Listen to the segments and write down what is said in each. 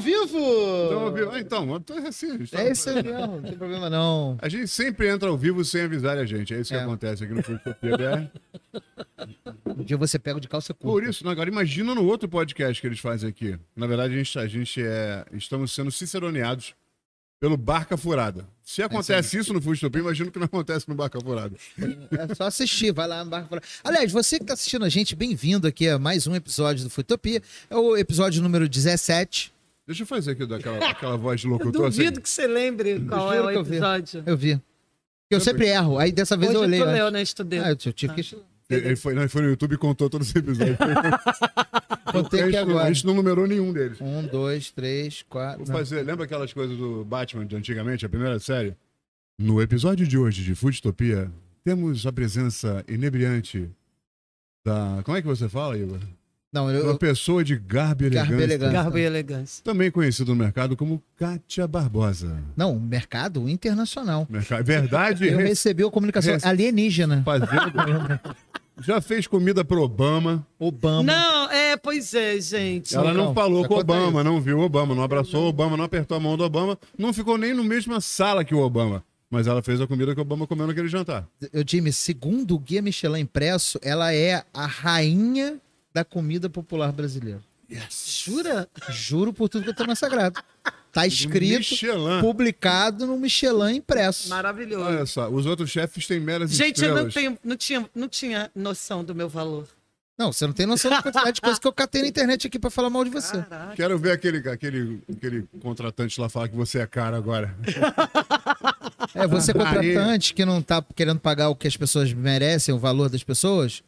ao vivo! Então, ao vivo. Ah, então, assim. tá- É isso aí mesmo, não tem problema não. A gente sempre entra ao vivo sem avisar a gente. É isso que É. acontece aqui no Filosofia BR. Um dia você pega de calça curta. Por isso, agora imagina no outro podcast que eles fazem aqui. Na verdade, a gente, a gente é, estamos sendo ciceroneados pelo Barca Furada. Se acontece isso no Fustopia, imagino que não acontece no Barca Furada. É só assistir, vai lá no Barco Furado. Aliás, você que está assistindo a gente, bem-vindo aqui a mais um episódio do Futopia. É o episódio número 17. Deixa eu fazer aqui daquela, aquela voz de Eu locutor. assim. duvido que você lembre qual é o que eu vi. episódio. Eu vi. Eu sempre erro, aí dessa vez Hoje eu olhei. tu leu, né? Estudei. Ah, eu tive que... Ele, ele foi, ele foi no YouTube e contou todos os episódios. Contei a, aqui gente, não- agora. a gente não numerou nenhum deles. Um, dois, três, quatro... Vou fazer, lembra aquelas coisas do Batman de antigamente, a primeira série? No episódio de hoje de Foodtopia, temos a presença inebriante da. Como é que você fala, Igor? Não, eu... Uma pessoa de garbo e Garbo elegância. Garbo e elegância. Também conhecido no mercado como Kátia Barbosa. Não, mercado internacional. Mercado, verdade, Eu re- recebi a comunicação Rece- alienígena. fazendo. Já fez comida pro Obama. Obama. Não, é, pois é, gente. Ela não não, falou com o Obama, não viu o Obama, não abraçou o Obama, não apertou a mão do Obama, não ficou nem na mesma sala que o Obama. Mas ela fez a comida que o Obama comeu naquele jantar. Eu, Jimmy, segundo o Guia Michelin impresso, ela é a rainha da comida popular brasileira. Jura? Juro por tudo que eu tô mais sagrado. Tá escrito, Michelin. publicado no Michelin impresso. Maravilhoso. Olha só, os outros chefes têm meras Gente, eu não, estrelas. tenho, não, tinha, não tinha noção do meu valor. Não, você não tem noção da quantidade de coisa que eu catei na internet aqui pra falar mal de você. Caraca. Quero ver aquele, aquele, aquele contratante lá falar que você é cara agora. É, você contratante que não tá querendo pagar o que as pessoas merecem, o valor das pessoas.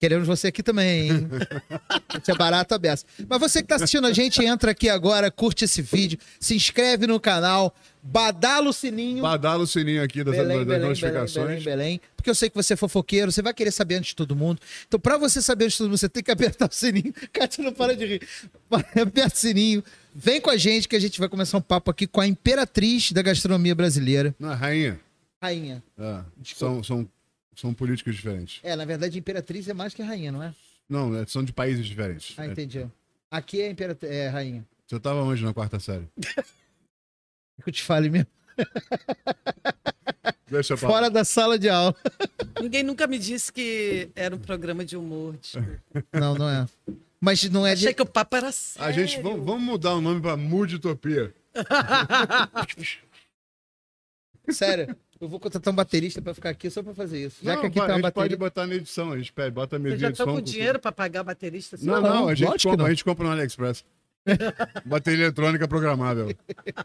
Queremos você aqui também, hein? Isso é barato a beça. Mas você que tá assistindo a gente, entra aqui agora, curte esse vídeo, se inscreve no canal, badala o sininho. Badala o sininho aqui das, Belém, das Belém, notificações. Belém, Belém. Porque eu sei que você é fofoqueiro, você vai querer saber antes de todo mundo. Então, pra você saber antes de todo mundo, você tem que apertar o sininho. Cátia não para de rir. Aperta o sininho. Vem com a gente que a gente vai começar um papo aqui com a imperatriz da gastronomia brasileira. Não, rainha. Rainha. É, são, são, são políticos diferentes. É, na verdade, imperatriz é mais que rainha, não é? Não, é, são de países diferentes. Ah, É, entendi. Aqui é imperatriz, é rainha. você tava onde na quarta série? Eu te fale mesmo. Deixa Fora da sala de aula. Ninguém nunca me disse que era um programa de humor. desculpa. Não, não é. Mas não é de... Achei que o papo era sério. A gente, vamos, vamos mudar o nome pra Muditopia. Sério. Eu vou contratar um baterista pra ficar aqui só pra fazer isso. Já Não, que aqui tá a gente pode botar na edição, a gente pede, bota a Vocês mesinha já de estão com dinheiro pra pagar baterista? assim? Não, Não, não, a gente, compra, não. a gente compra no AliExpress. Bateria eletrônica programável.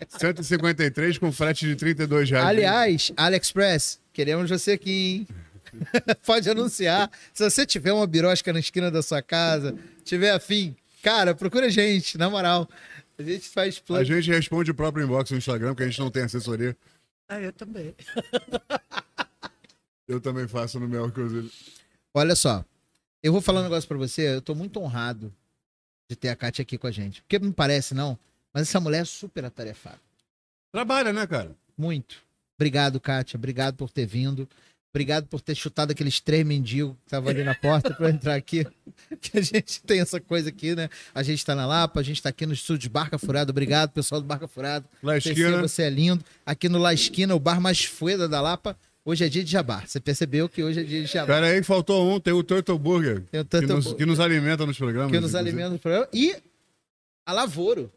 153 com frete de 32 reais. Aliás, AliExpress, queremos você aqui, hein? Pode anunciar. Se você tiver uma birosca na esquina da sua casa, tiver afim, cara, procura a gente, na moral. A gente faz A plano. gente responde o próprio inbox no Instagram, porque a gente não tem assessoria. Ah, eu também. Eu também faço no meu, inclusive. Olha só, eu vou falar um negócio pra você, eu tô muito honrado de ter a Kátia aqui com a gente. Porque não parece, não, mas essa mulher é super atarefada. Trabalha, né, cara? Muito. Obrigado, Kátia. Obrigado por ter vindo. Obrigado por ter chutado aqueles três mendigos que estavam ali na porta para entrar aqui. Que a gente tem essa coisa aqui, né? A gente tá na Lapa, a gente tá aqui no estúdio Barca Furada. Obrigado, pessoal do Barca Furada. Lá esquina. você é lindo. Aqui no La Esquina, o bar mais fueda da Lapa. Hoje é dia de jabá. Você percebeu que hoje é dia de jabá. Pera aí, faltou um, tem o Turtle Burger. Tem o Que Turtle nos, Burger. que nos alimenta nos programas. que nos inclusive. alimenta no programa. E a Lavoro,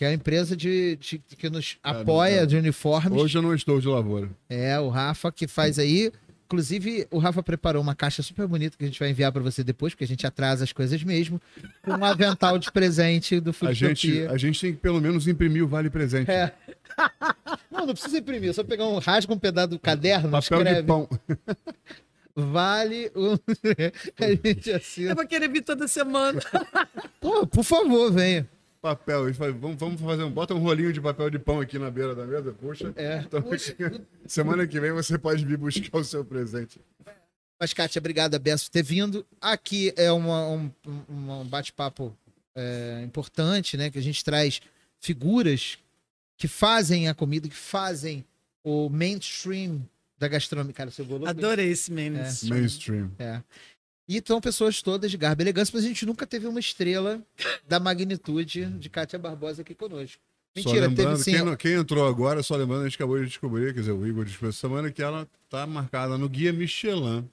que é a empresa de, de- que nos apoia não. de uniformes. Hoje eu não estou de lavoura. É, o Rafa que faz aí. Inclusive, o Rafa preparou uma caixa super bonita que a gente vai enviar pra você depois, porque a gente atrasa as coisas mesmo. Com um avental de presente do A gente, a gente tem que pelo menos imprimir o Vale Presente. É. Não, não precisa imprimir, só pegar um rasga um pedaço do caderno, Papel escreve. de pão. Vale o. a gente Eu assina. vou querer vir toda semana. Pô, por favor, venha. Papel. Gente faz- vamos, vamos fazer um. Bota um rolinho de papel de pão aqui na beira da mesa, puxa. É. Então, semana que vem você pode vir buscar o seu presente. Mas, Kátia, obrigado, Besso, por ter vindo. Aqui é uma- um, um- bate-papo é, importante, né? Que a gente traz figuras que fazem a comida, que fazem o mainstream da gastronomia. Cara, seu golo. Adorei esse meme. É. Mainstream. É. E são pessoas todas de garbo e elegância, mas a gente nunca teve uma estrela da magnitude de Kátia Barbosa aqui conosco. Mentira, teve sim. Quem, quem, entrou agora, só lembrando, a gente acabou de descobrir, quer dizer, o Igor despediu essa semana, que ela tá marcada no Guia Michelin,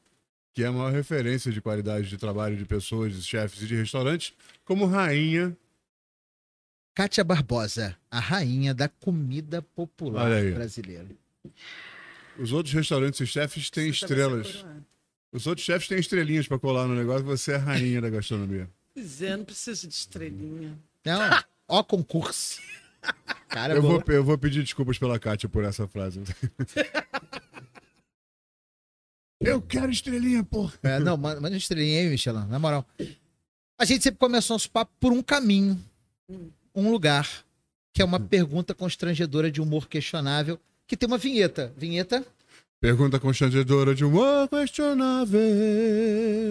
que é a maior referência de qualidade de trabalho de pessoas, de chefes e de restaurantes, como rainha. Kátia Barbosa, a rainha da comida popular brasileira. Os outros restaurantes e chefes têm você estrelas. Os outros chefes têm estrelinhas para colar no negócio, você é a rainha da gastronomia. Pois é, não preciso de estrelinha. Não, ó concurso. Cara, eu, vou, eu vou pedir desculpas pela Kátia por essa frase. eu quero estrelinha, porra. É, não, manda estrelinha aí, Michelin, na moral. A gente sempre começou nosso papo por um caminho, um lugar, que é uma pergunta constrangedora de humor questionável, que tem uma vinheta. Vinheta? Pergunta constrangedora de humor questionável.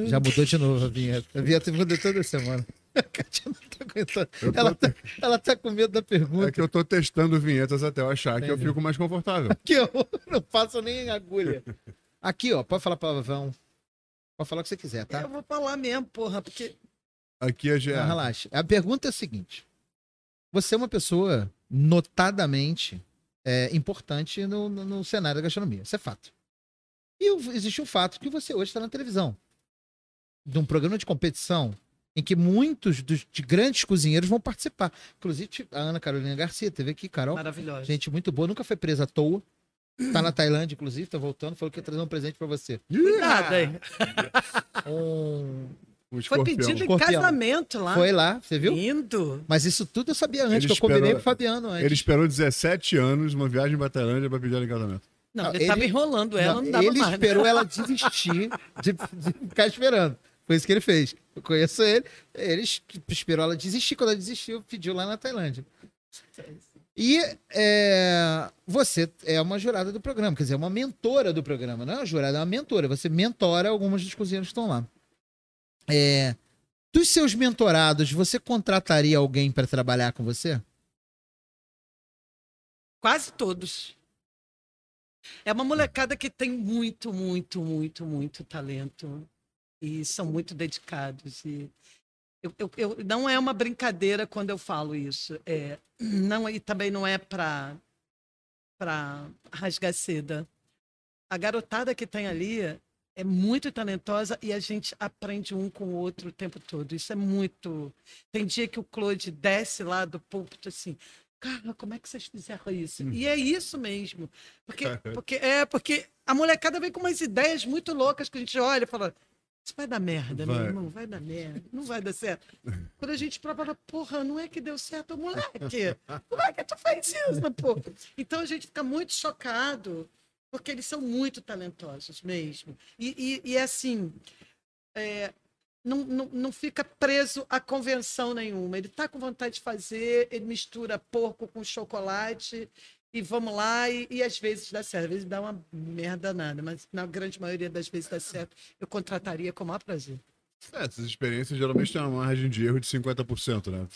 Já mudou de novo a vinheta. A vinheta muda toda semana. A Kátia não tá aguentando. Ela, tá, ela tá com medo da pergunta. É que eu tô testando vinhetas até eu achar Entendi. que eu fico mais confortável. Aqui, eu não passo nem agulha. Aqui, ó, pode falar palavrão. Pode falar o que você quiser, tá? Eu vou falar mesmo, porra, porque. Aqui é GA. Não, relaxa. A pergunta é a seguinte: Você é uma pessoa notadamente é, importante no, no, no, cenário da gastronomia. Isso é fato. E existe o fato que você hoje está na televisão. De um programa de competição em que muitos dos, de grandes cozinheiros vão participar. Inclusive, a Ana Carolina Garcia teve aqui, Carol. Maravilhosa. Gente muito boa, nunca foi presa à toa. Tá na Tailândia, inclusive, tá voltando, falou que ia trazer um presente para você. Cuidado aí. Um, um Foi pedido em casamento lá. Foi lá, você viu? Lindo. Mas isso tudo eu sabia antes, ele que eu esperou, combinei com o Fabiano antes. Ele esperou 17 anos, uma viagem para Tailândia para pedir ela em casamento. Não, não ele estava enrolando ela, não, não dava Ele mais, esperou né? ela desistir de, de, ficar esperando. Foi isso que ele fez. Eu conheço ele. Ele esperou ela desistir. Quando ela desistiu, pediu lá na Tailândia. E é, você é uma jurada do programa, quer dizer, uma mentora do programa. Não é uma jurada, é uma mentora. Você mentora algumas dos cozinheiros que estão lá. É, dos seus mentorados, você contrataria alguém para trabalhar com você? Quase todos. É uma molecada que tem muito, muito, muito, muito talento e são muito dedicados. E eu, eu, eu não é uma brincadeira quando eu falo isso. É, não e também não é para rasgar seda. A garotada que tem ali é muito talentosa e a gente aprende um com o outro o tempo todo. Isso é muito. Tem dia que o Claude desce lá do púlpito assim. Cara, como é que vocês fizeram isso? Hum. E é isso mesmo. Porque, porque, é, porque a molecada vem com umas ideias muito loucas que a gente olha e fala: Isso vai dar merda, vai. meu irmão, vai dar merda, não vai dar certo. Quando a gente prova, porra, não é que deu certo, moleque. Como é que tu faz isso, pô? Então a gente fica muito chocado porque eles são muito talentosos mesmo. E, e, e é assim, é, não, não, não fica preso a convenção nenhuma. Ele está com vontade de fazer, ele mistura porco com chocolate e vamos lá, e, e, às vezes dá certo, às vezes dá uma merda nada, mas na grande maioria das vezes dá certo. Eu contrataria com o maior prazer. É, essas experiências geralmente têm uma margem de erro de 50%, né?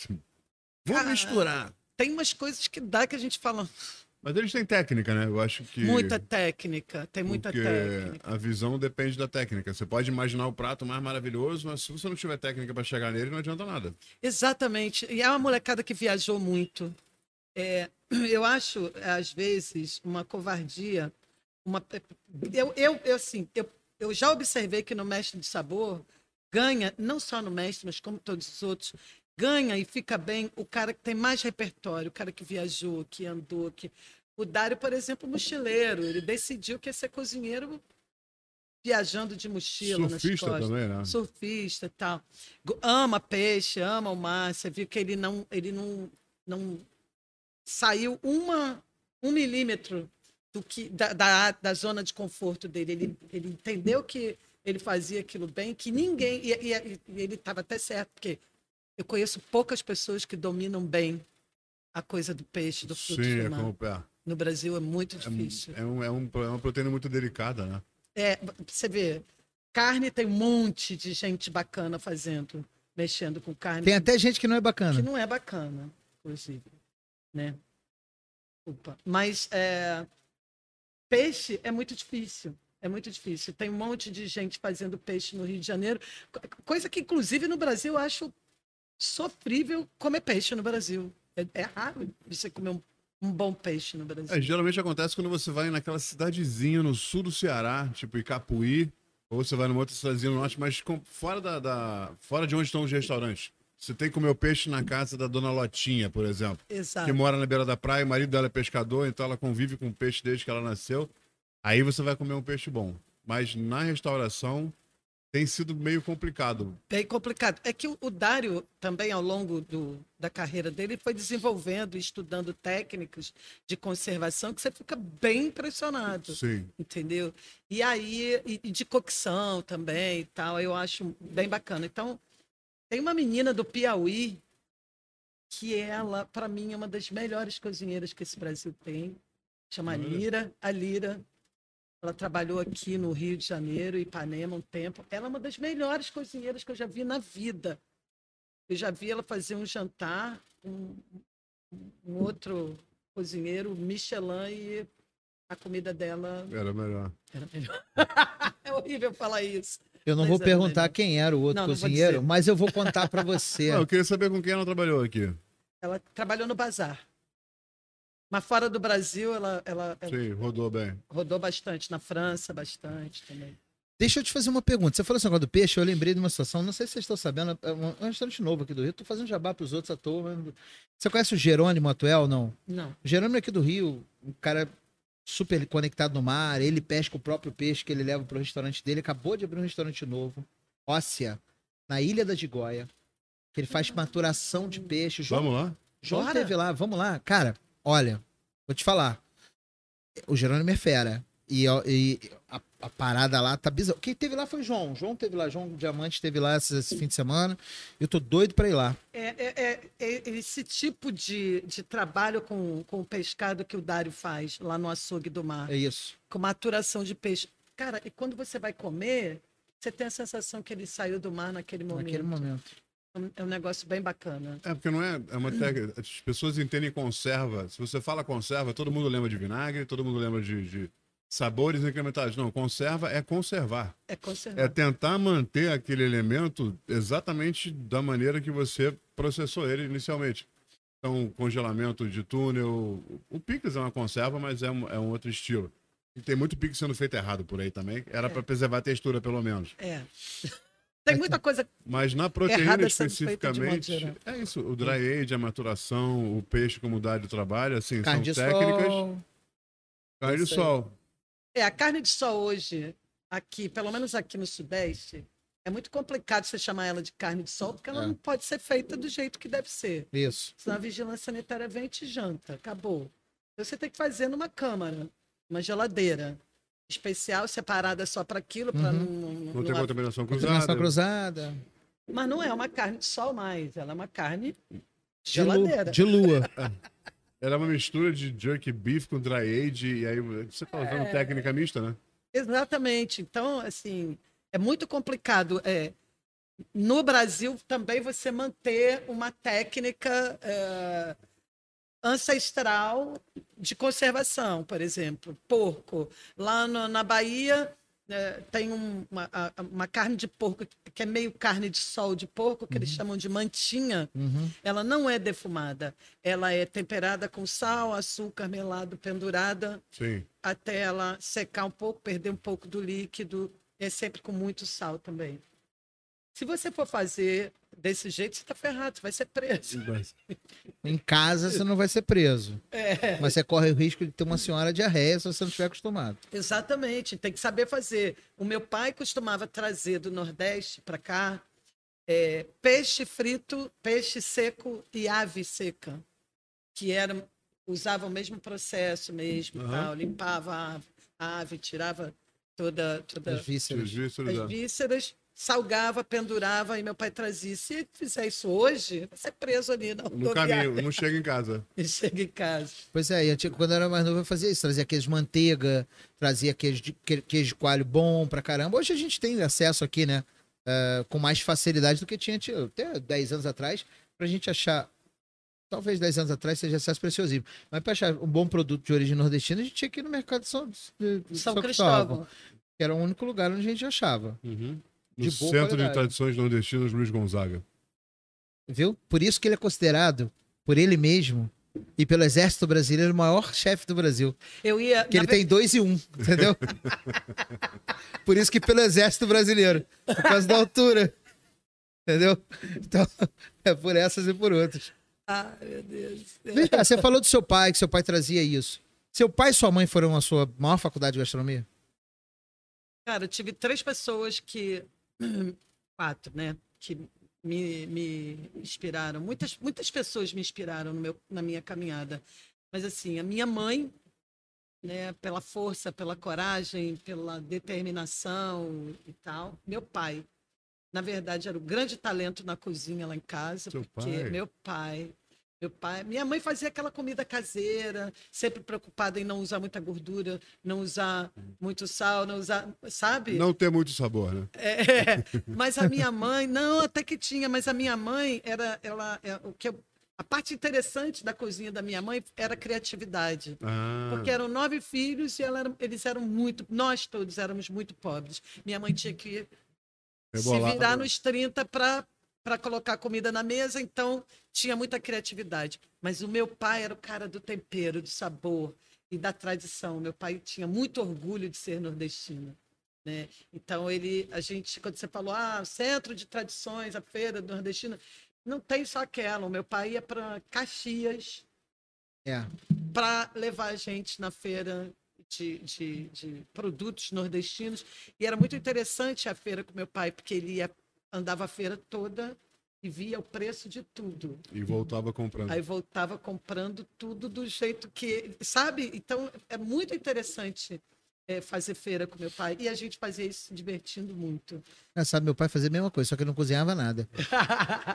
Vamos misturar. Tem umas coisas que dá que a gente fala. Mas eles têm técnica, né? Eu acho que. Muita técnica, tem muita Porque técnica. A visão depende da técnica. Você pode imaginar o prato mais maravilhoso, mas se você não tiver técnica para chegar nele, não adianta nada. Exatamente. E é uma molecada que viajou muito. É, eu acho, às vezes, uma covardia. Uma... Eu, eu, eu, assim, eu, eu já observei que no Mestre de Sabor ganha, não só no Mestre, mas como todos os outros, ganha e fica bem o cara que tem mais repertório, o cara que viajou, que andou, que o Dário, por exemplo, mochileiro, ele decidiu que ia ser cozinheiro viajando de mochila Surfista nas costas. também, né? Surfista e tal. Ama peixe, ama o mar. Você viu que ele não, ele não, não saiu uma, um milímetro do que, da, da, da zona de conforto dele. Ele, ele entendeu que ele fazia aquilo bem, que ninguém. E, e, e ele estava até certo, porque eu conheço poucas pessoas que dominam bem a coisa do peixe, do fruto Sim, do é mar. como, é. No Brasil é muito difícil. É, um, é, um, é uma proteína muito delicada, né? É, você vê, carne tem um monte de gente bacana fazendo, mexendo com carne. Tem até gente que não é bacana. Que não é bacana, inclusive, né? Opa. Mas é, peixe é muito difícil. É muito difícil. Tem um monte de gente fazendo peixe no Rio de Janeiro, coisa que, inclusive, no Brasil eu acho sofrível comer peixe no Brasil. É, é raro você comer um, um, bom peixe no Brasil. É, geralmente acontece quando você vai naquela cidadezinha no sul do Ceará, tipo Icapuí, ou você vai numa outra cidadezinha no norte, mas fora, da, da, fora de onde estão os restaurantes. Você tem que comer o peixe na casa da dona Lotinha, por exemplo. Exato. Que mora na beira da praia, o marido dela é pescador, então ela convive com o peixe desde que ela nasceu. Aí você vai comer um peixe bom. Mas na restauração tem sido meio complicado. Bem complicado. É que o Dário também, ao longo do, da carreira dele, foi desenvolvendo e estudando técnicas de conservação que você fica bem impressionado. Sim. Entendeu? E aí, e de cocção também e tal, eu acho bem bacana. Então, tem uma menina do Piauí que ela, para mim, é uma das melhores cozinheiras que esse Brasil tem. Chama Lira, a Lira. Ela trabalhou aqui no Rio de Janeiro, Ipanema, um tempo. Ela é uma das melhores cozinheiras que eu já vi na vida. Eu já vi ela fazer um jantar, um, um outro cozinheiro, Michelin, e a comida dela. Era melhor. Era melhor. é horrível falar isso. Eu não mas vou perguntar quem era o outro não, cozinheiro, não mas eu vou contar para você. Não, eu queria saber com quem ela trabalhou aqui. Ela trabalhou no bazar. Mas fora do Brasil, ela, ela, ela, Sim, rodou bem. Rodou bastante, na França, bastante também. Deixa eu te fazer uma pergunta. Você falou esse negócio do peixe, eu lembrei de uma situação, não sei se vocês estão sabendo, é um, é restaurante novo aqui do Rio, tô fazendo jabá para os outros à toa. Mas... Você conhece o Jerônimo Atuel, não? Não. O Jerônimo é aqui do Rio, um cara super conectado no mar, ele pesca o próprio peixe que ele leva para o restaurante dele, acabou de abrir um restaurante novo, Óssea, na Ilha da Gigóia, que ele faz maturação de peixe. João, vamos lá? João Bora. teve lá, vamos lá. Cara, olha, vou te falar. O Jerônimo é fera. E, e a, a, parada lá tá bizarra. Quem teve lá foi o João. João teve lá, João Diamante teve lá esse, esse fim de semana. Eu tô doido para ir lá. É, é, é, é, esse tipo de, de trabalho com, com o pescado que o Dário faz lá no açougue do mar. É isso. Com maturação de peixe. Cara, e quando você vai comer, você tem a sensação que ele saiu do mar naquele momento. Naquele momento. É um negócio bem bacana. É, porque não é, é uma técnica. As pessoas entendem conserva. Se você fala conserva, todo mundo lembra de vinagre, todo mundo lembra de, de sabores incrementados. Não, conserva é conservar. É conservar. É tentar manter aquele elemento exatamente da maneira que você processou ele inicialmente. Então, congelamento de túnel. O picles é uma conserva, mas é um, é um outro estilo. E tem muito pique sendo feito errado por aí também. Era é. para preservar a textura, pelo menos. É. Tem muita coisa. Mas na proteína especificamente. É isso. O dry age, a maturação, o peixe como dá de trabalho, assim, Carne são técnicas. Sol. Carne de sol. É, a carne de sol hoje, aqui, pelo menos aqui no Sudeste, é muito complicado você chamar ela de carne de sol, porque ela é. não pode ser feita do jeito que deve ser. Isso. Senão a vigilância sanitária vem e te janta. Acabou. Então você tem que fazer numa câmara, uma geladeira especial, separada só para aquilo, para uhum. não, não, não ter contaminação cruzada. Contaminação cruzada. Mas não é uma carne de sol mais, ela é uma carne de geladeira. De lua. Era uma mistura de jerky beef com dry age, e aí você está usando é... técnica mista, né? Exatamente. Então, assim, é muito complicado. É, no Brasil, também você manter uma técnica é, ancestral de conservação, por exemplo. Porco. Lá no, na Bahia, é, tem um, uma, uma, carne de porco que é meio carne de sol de porco, que uhum. eles chamam de mantinha. Uhum. Ela não é defumada. Ela é temperada com sal, açúcar, melado, pendurada, Sim. até ela secar um pouco, perder um pouco do líquido. É sempre com muito sal também. Se você for fazer desse jeito, você está ferrado, você vai ser preso. Em casa você não vai ser preso. É. Mas você corre o risco de ter uma senhora diarreia se você não estiver acostumado. Exatamente, tem que saber fazer. O meu pai costumava trazer do Nordeste para cá é, peixe frito, peixe seco e ave seca, que era, usava o mesmo processo mesmo, uhum. tal, limpava a ave, a ave tirava toda, toda as vísceras, as vísceras, as vísceras salgava, pendurava, e meu pai trazia. Se fizer isso hoje, vai ser preso ali na No caminho, não chega em casa. E chega em casa. Pois é, eu, quando eu era mais novo eu fazia isso, trazia queijo de manteiga, trazia queijo de, queijo de coalho bom pra caramba. Hoje a gente tem acesso aqui, né, uh, com mais facilidade do que tinha até 10 anos atrás, pra gente achar talvez 10 anos atrás seja acesso preciosíssimo. Mas para achar um bom produto de origem nordestina, a gente tinha que ir no mercado de São, de São, São Cristóvão. Cristóvão. que era o único lugar onde a gente achava. Uhum. De No boa Centro qualidade. de Tradições Nordestinas Luiz Gonzaga. Viu? Por isso que ele é considerado, por ele mesmo e pelo Exército Brasileiro, o maior chefe do Brasil. Eu ia. Que ele ve- tem dois e um, entendeu? por isso que pelo Exército Brasileiro. Por causa da altura. Entendeu? Então, é por essas e por outras. Ai, meu Deus. Vem cá, você falou do seu pai, que seu pai trazia isso. Seu pai e sua mãe foram a sua maior faculdade de gastronomia? Cara, eu tive três pessoas que. Quatro, né? Que me, me inspiraram. Muitas, muitas pessoas me inspiraram no meu, na minha caminhada. Mas, assim, a minha mãe, né? Pela força, pela coragem, pela determinação e tal. Meu pai, na verdade, era o grande talento na cozinha lá em casa. Seu porque pai? meu pai. Meu pai, minha mãe fazia aquela comida caseira, sempre preocupada em não usar muita gordura, não usar muito sal, não usar, sabe? Não tem muito sabor, né? É, mas a minha mãe, não, até que tinha, mas a minha mãe era, ela, é, o que eu- a parte interessante da cozinha da minha mãe era a criatividade. Ah, Porque eram nove filhos e ela era- eles eram muito, nós todos éramos muito pobres. Minha mãe tinha que se virar nos 30 para para colocar comida na mesa, então tinha muita criatividade. Mas o meu pai era o cara do tempero, do sabor e da tradição. Meu pai tinha muito orgulho de ser nordestino. Né? Então ele, a gente, quando você falou, ah, centro de tradições, a feira nordestina, não tem só aquela. O meu pai ia para Caxias É. para levar a gente na feira de, de, de produtos nordestinos. E era muito interessante a feira com meu pai, porque ele ia, andava a feira toda e via o preço de tudo. E voltava comprando. Aí voltava comprando tudo do jeito que. Sabe? Então é muito interessante é, fazer feira com meu pai. E a gente fazia isso se divertindo muito. É, sabe, meu pai fazia a mesma coisa, só que ele não cozinhava nada.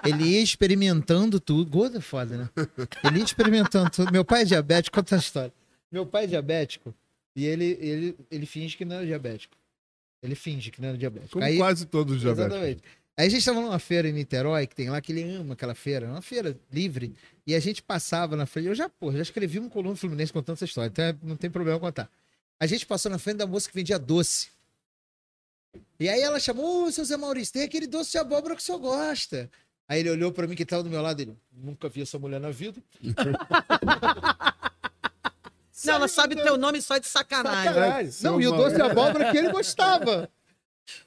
Ele ia experimentando tudo. Gordo é foda, né? Ele ia experimentando tudo. Meu pai é diabético, conta a história. Meu pai é diabético e ele, ele, ele finge que não é diabético. Ele finge que não é diabético. Como Aí, quase todos os diabéticos. exatamente. Aí a gente estava numa feira em Niterói, que tem lá, que ele ama aquela feira, uma feira livre. E a gente passava na frente. Eu já, pô, já escrevi um coluna Fluminense contando essa história, então é- não tem problema contar. A gente passou na frente da moça que vendia doce. E aí ela chamou, ô, seu Zé Maurício, tem aquele doce de abóbora que o senhor gosta. Aí ele olhou pra mim que estava do meu lado, ele, nunca vi essa mulher na vida. Não, ela sabe teu nome só de sacanagem. Sacanagem. Não, e o doce de abóbora que ele gostava.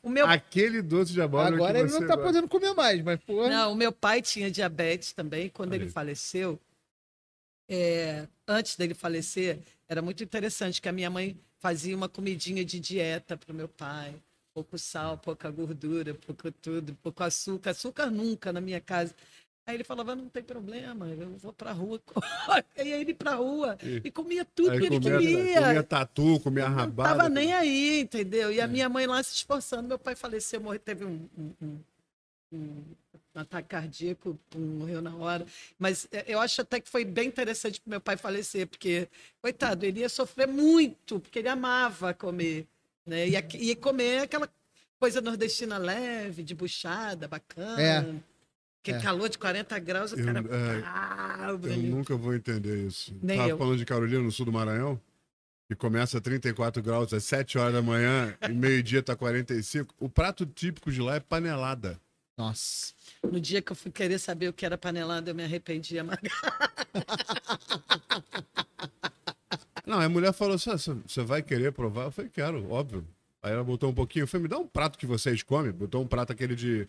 O meu Aquele doce de abóbora Agora que ele você não tá gosta. podendo comer mais, mas, pô. Não, o meu pai tinha diabetes também. Quando ele Aí. faleceu, é, antes dele falecer, era muito interessante que a minha mãe fazia uma comidinha de dieta para o meu pai. Pouco sal, pouca gordura, pouco tudo, pouco açúcar. Açúcar nunca na minha casa. Aí ele falava, não tem problema, eu vou pra rua. E aí ele pra rua E- e comia tudo que ele comia, queria. comia tatu, comia Não rabada. tava nem aí, entendeu? E a minha mãe lá se esforçando. Meu pai faleceu, morreu, teve um, um- um- um ataque cardíaco, morreu na hora. Mas é, eu acho até que foi bem interessante pro meu pai falecer, porque, coitado, ele ia sofrer muito, porque ele amava comer, né? E, e comer aquela coisa nordestina leve, de buchada, bacana. É. Que É. calor de 40 graus, o Eu- cara. é, Ah, Eu nunca vou entender isso. Nem Tava eu. falando de Carolina, no sul do Maranhão, que começa a 34 graus às 7 horas da manhã e meio-dia tá 45. O prato típico de lá é panelada. Nossa. No dia que eu fui querer saber o que era panelada, eu me arrependi amarga. Não, a mulher falou assim: "Ah, você você vai querer provar? Eu falei, quero, óbvio. Aí ela botou um pouquinho, eu falei, me dá um prato que vocês comem. Botou um prato aquele de.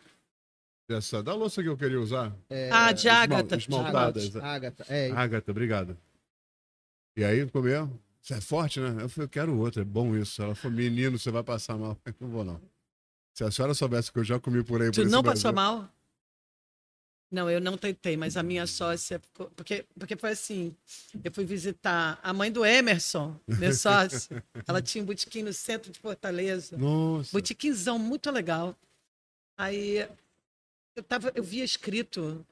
Dessa, da louça que eu queria usar. É, ah, de esmal- ágata. esmaltadas. Ágata. É, Ágata, obrigado. E aí comeu. Você é forte, né? Eu falei, eu quero outro, é bom isso. Ela falou, menino, você vai passar mal. Eu falei, não vou não. Se a senhora soubesse que eu já comi por aí, por Tu esse não Brasil- passou mal? Não, eu não tentei, mas a minha sócia ficou. Porque, porque foi assim: eu fui visitar a mãe do Emerson, meu sócio. Ela tinha um botequim no centro de Fortaleza. Nossa. Botequinzão muito legal. Aí eu, tava, eu via escrito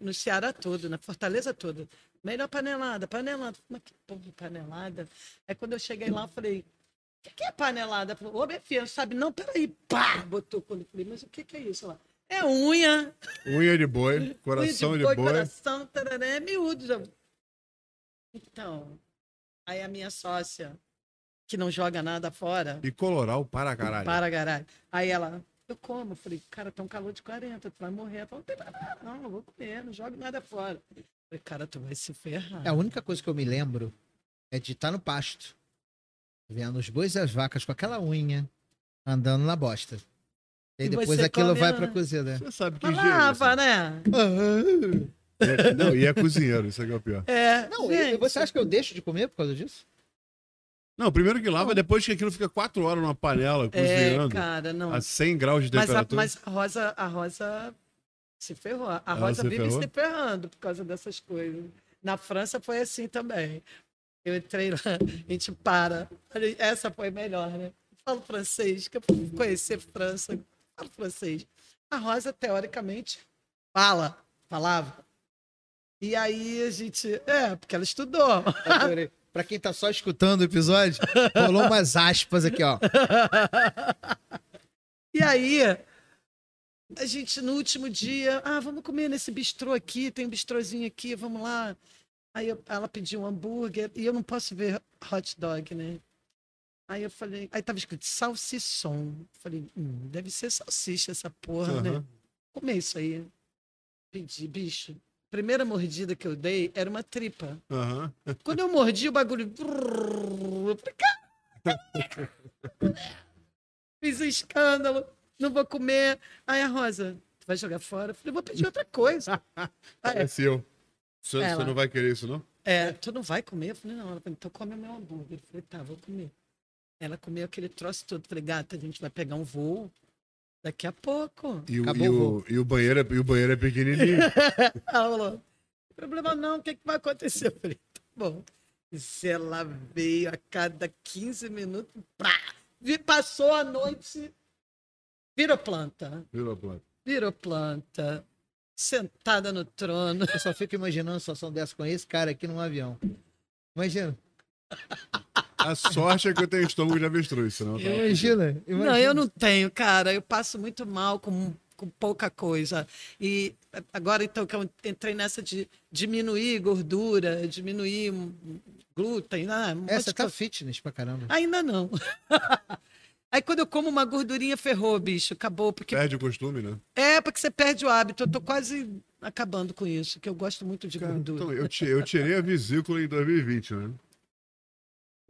no Ceará todo, na Fortaleza toda. Melhor panelada, panelada. Mas que porra de panelada? Aí quando eu cheguei lá, eu falei, o que, que é panelada? Ela Falou, ô, minha filha, não sabe não? Peraí, pá! Botou quando falei, mas o que, que é isso lá? É unha, Unha de boi, coração unha de boi. coração, tararé, é miúdo. já. Então, aí a minha sócia, que não joga nada fora. E coloral para caralho. Para caralho. Aí ela, eu como. Eu falei, cara, tá um calor de 40, tu vai morrer. Ela falou, não tem nada, não, não vou comer, não jogo nada fora. Eu falei, cara, tu vai se ferrar. É, a única coisa que eu me lembro é de estar no pasto, vendo os bois e as vacas com aquela unha, andando na bosta. E, E depois aquilo come vai pra cozida. Você sabe que lava, assim. né? É, não, e é cozinheiro, isso aqui é o pior. É, Não, gente, você acha que eu deixo de comer por causa disso? Não, primeiro que lava, depois que aquilo fica quatro horas numa panela É, cozinhando cara, não. a 100 graus de Mas a, temperatura. mas a Rosa, a Rosa se ferrou. A Ela Rosa se vive ferrou? se ferrando por causa dessas coisas. Na França foi assim também. Eu entrei lá, a gente para. Essa foi melhor, né? Falo francês, que eu conhecer França, falo francês. A Rosa, teoricamente, fala, falava. E aí a gente. É, porque ela estudou. Adorei. Pra quem tá só escutando o episódio, rolou umas aspas aqui, ó. E aí, a gente no último dia, ah, vamos comer nesse bistrô aqui, tem um bistrozinho aqui, vamos lá. Aí eu- ela pediu um hambúrguer e eu não posso ver hot dog, né? Aí eu falei, aí tava escrito salsichon. Falei, hum, deve ser salsicha essa porra, né? Aham. Comer isso aí. Pedi, bicho. Primeira mordida que eu dei era uma tripa. Aham. Quando eu mordi o bagulho. Eu falei, cara! Fiz um escândalo, não vou comer. Aí a Rosa, tu vai jogar fora? Eu falei, vou pedir outra coisa. Aí, Parece eu. Você, Ela. você não vai querer isso, não? é, tu não vai comer? Eu falei, não. Ela falou, então come o meu hambúrguer. Eu falei, tá, vou comer. Ela comeu aquele troço todo. Eu falei, gata, a gente vai pegar um voo daqui a pouco. E, o- e o e, o banheiro é, e o banheiro é pequenininho. Ela falou, não tem problema não, o que, que vai acontecer? Eu falei, tá bom. E se ela veio a cada 15 minutos, vi- passou a noite, virou planta, Virou planta. virou planta, sentada no trono. Eu só fico imaginando uma situação dessa com esse cara aqui num avião. Imagina. A sorte é que eu tenho estômago de avestruz, senão eu tava. Imagina. imagina. Não, eu não tenho, cara. Eu passo muito mal com, com pouca coisa. E agora, então, que eu entrei nessa de diminuir gordura, diminuir glúten, ah, um Essa tá coisa. fitness pra caramba. Ainda não. Aí quando eu como uma gordurinha, ferrou, bicho. Acabou. Porque... Perde o costume, né? É, porque você perde o hábito. Eu tô quase acabando com isso, que eu gosto muito de Cara, gordura. então, eu, eu tirei a vesícula em 2020, né?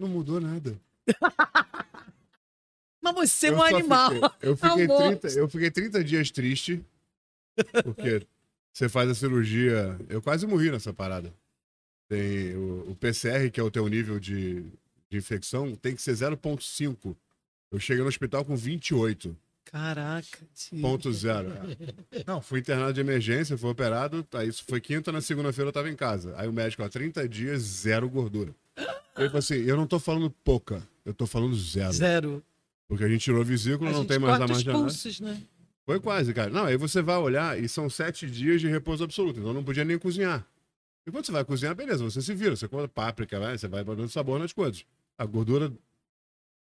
Não mudou nada. Mas você é Eu um só animal. fiquei- eu, fiquei Amor. 30, eu fiquei 30 dias triste, porque você faz a cirurgia. Eu quase morri nessa parada. Tem o, o PCR, que é o teu nível de, de infecção, tem que ser 0,5. Eu cheguei no hospital com 28. Caraca. tio. Ponto zero. Não, fui internado de emergência, fui operado. Aí isso foi quinta, na segunda-feira eu tava em casa. Aí o médico, ó, 30 dias, zero gordura. Ele falou assim: eu não tô falando pouca, eu tô falando zero. Zero. Porque a gente tirou vesícula, A não tem mais a margem. pulsos, né? Foi quase, cara. Não, aí você vai olhar e são sete dias de repouso absoluto. Então não podia nem cozinhar. E quando você vai cozinhar, beleza, você se vira. Você compra páprica, vai, você vai dando sabor nas coisas. A gordura.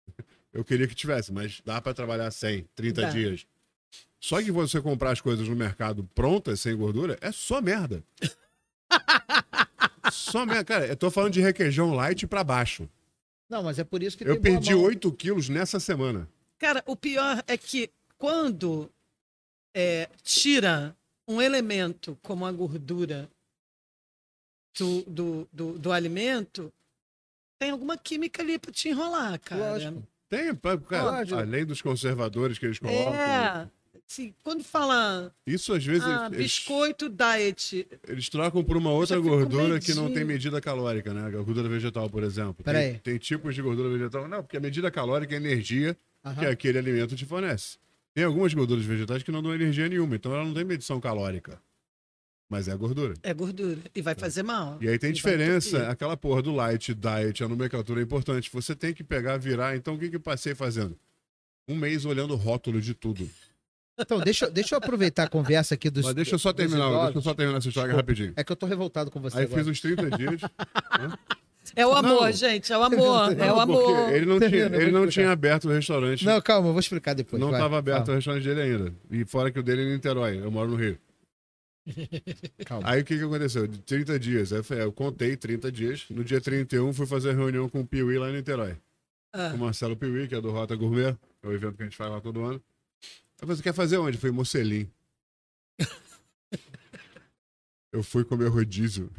Eu queria que tivesse, mas dá pra trabalhar 100, 30 Dá. dias. Só que você comprar as coisas no mercado prontas, sem gordura, é só merda. só merda. Cara, eu tô falando de requeijão light pra baixo. Não, mas é por isso que Eu tem boa perdi mão. 8 quilos nessa semana. Cara, o pior é que quando é, tira um elemento como a gordura do, do, do, do alimento, tem alguma química ali pra te enrolar, cara. Lógico. Tem, cara, Lógico. além dos conservadores que eles colocam. É. Assim, quando fala Isso às vezes ah, eles, biscoito diet, eles trocam por uma outra gordura que não tem medida calórica, né? A gordura vegetal, por exemplo. Tem, Peraí. tem tipos de gordura vegetal. Não, porque a medida calórica é a energia Aham. que aquele alimento te fornece. Tem algumas gorduras vegetais que não dão energia nenhuma, então ela não tem medição calórica. Mas é gordura. é gordura. E vai fazer mal. E aí tem vai diferença, aquela porra do light, diet, a nomenclatura é importante. Você tem que pegar, virar. Então o que que eu passei fazendo? Um mês olhando o rótulo de tudo. Então, deixa, eu- deixa eu aproveitar a conversa aqui dos. Mas deixa eu só terminar, deixa eu idosos. só terminar essa história rapidinho. É que eu tô revoltado com você Aí agora. fiz uns 30 dias. É o amor, Não. gente. É o amor. É o Não, amor. ele não tinha, ele não tinha aberto o restaurante. Não, calma, eu vou explicar depois. não vai. estava aberto o Calma, restaurante dele ainda. E fora que o dele é em Niterói. Eu moro no Rio. calma. Aí o que, que aconteceu? De 30 dias. Aí eu, falei, eu contei 30 dias. No dia 31 fui fazer reunião com o Piuí lá em Niterói. ah. com o Marcelo Piuí, que é do Rota Gourmet, é o evento que a gente faz lá todo ano. Eu falei, você quer fazer onde? Foi em Mocelim. eu fui comer rodízio.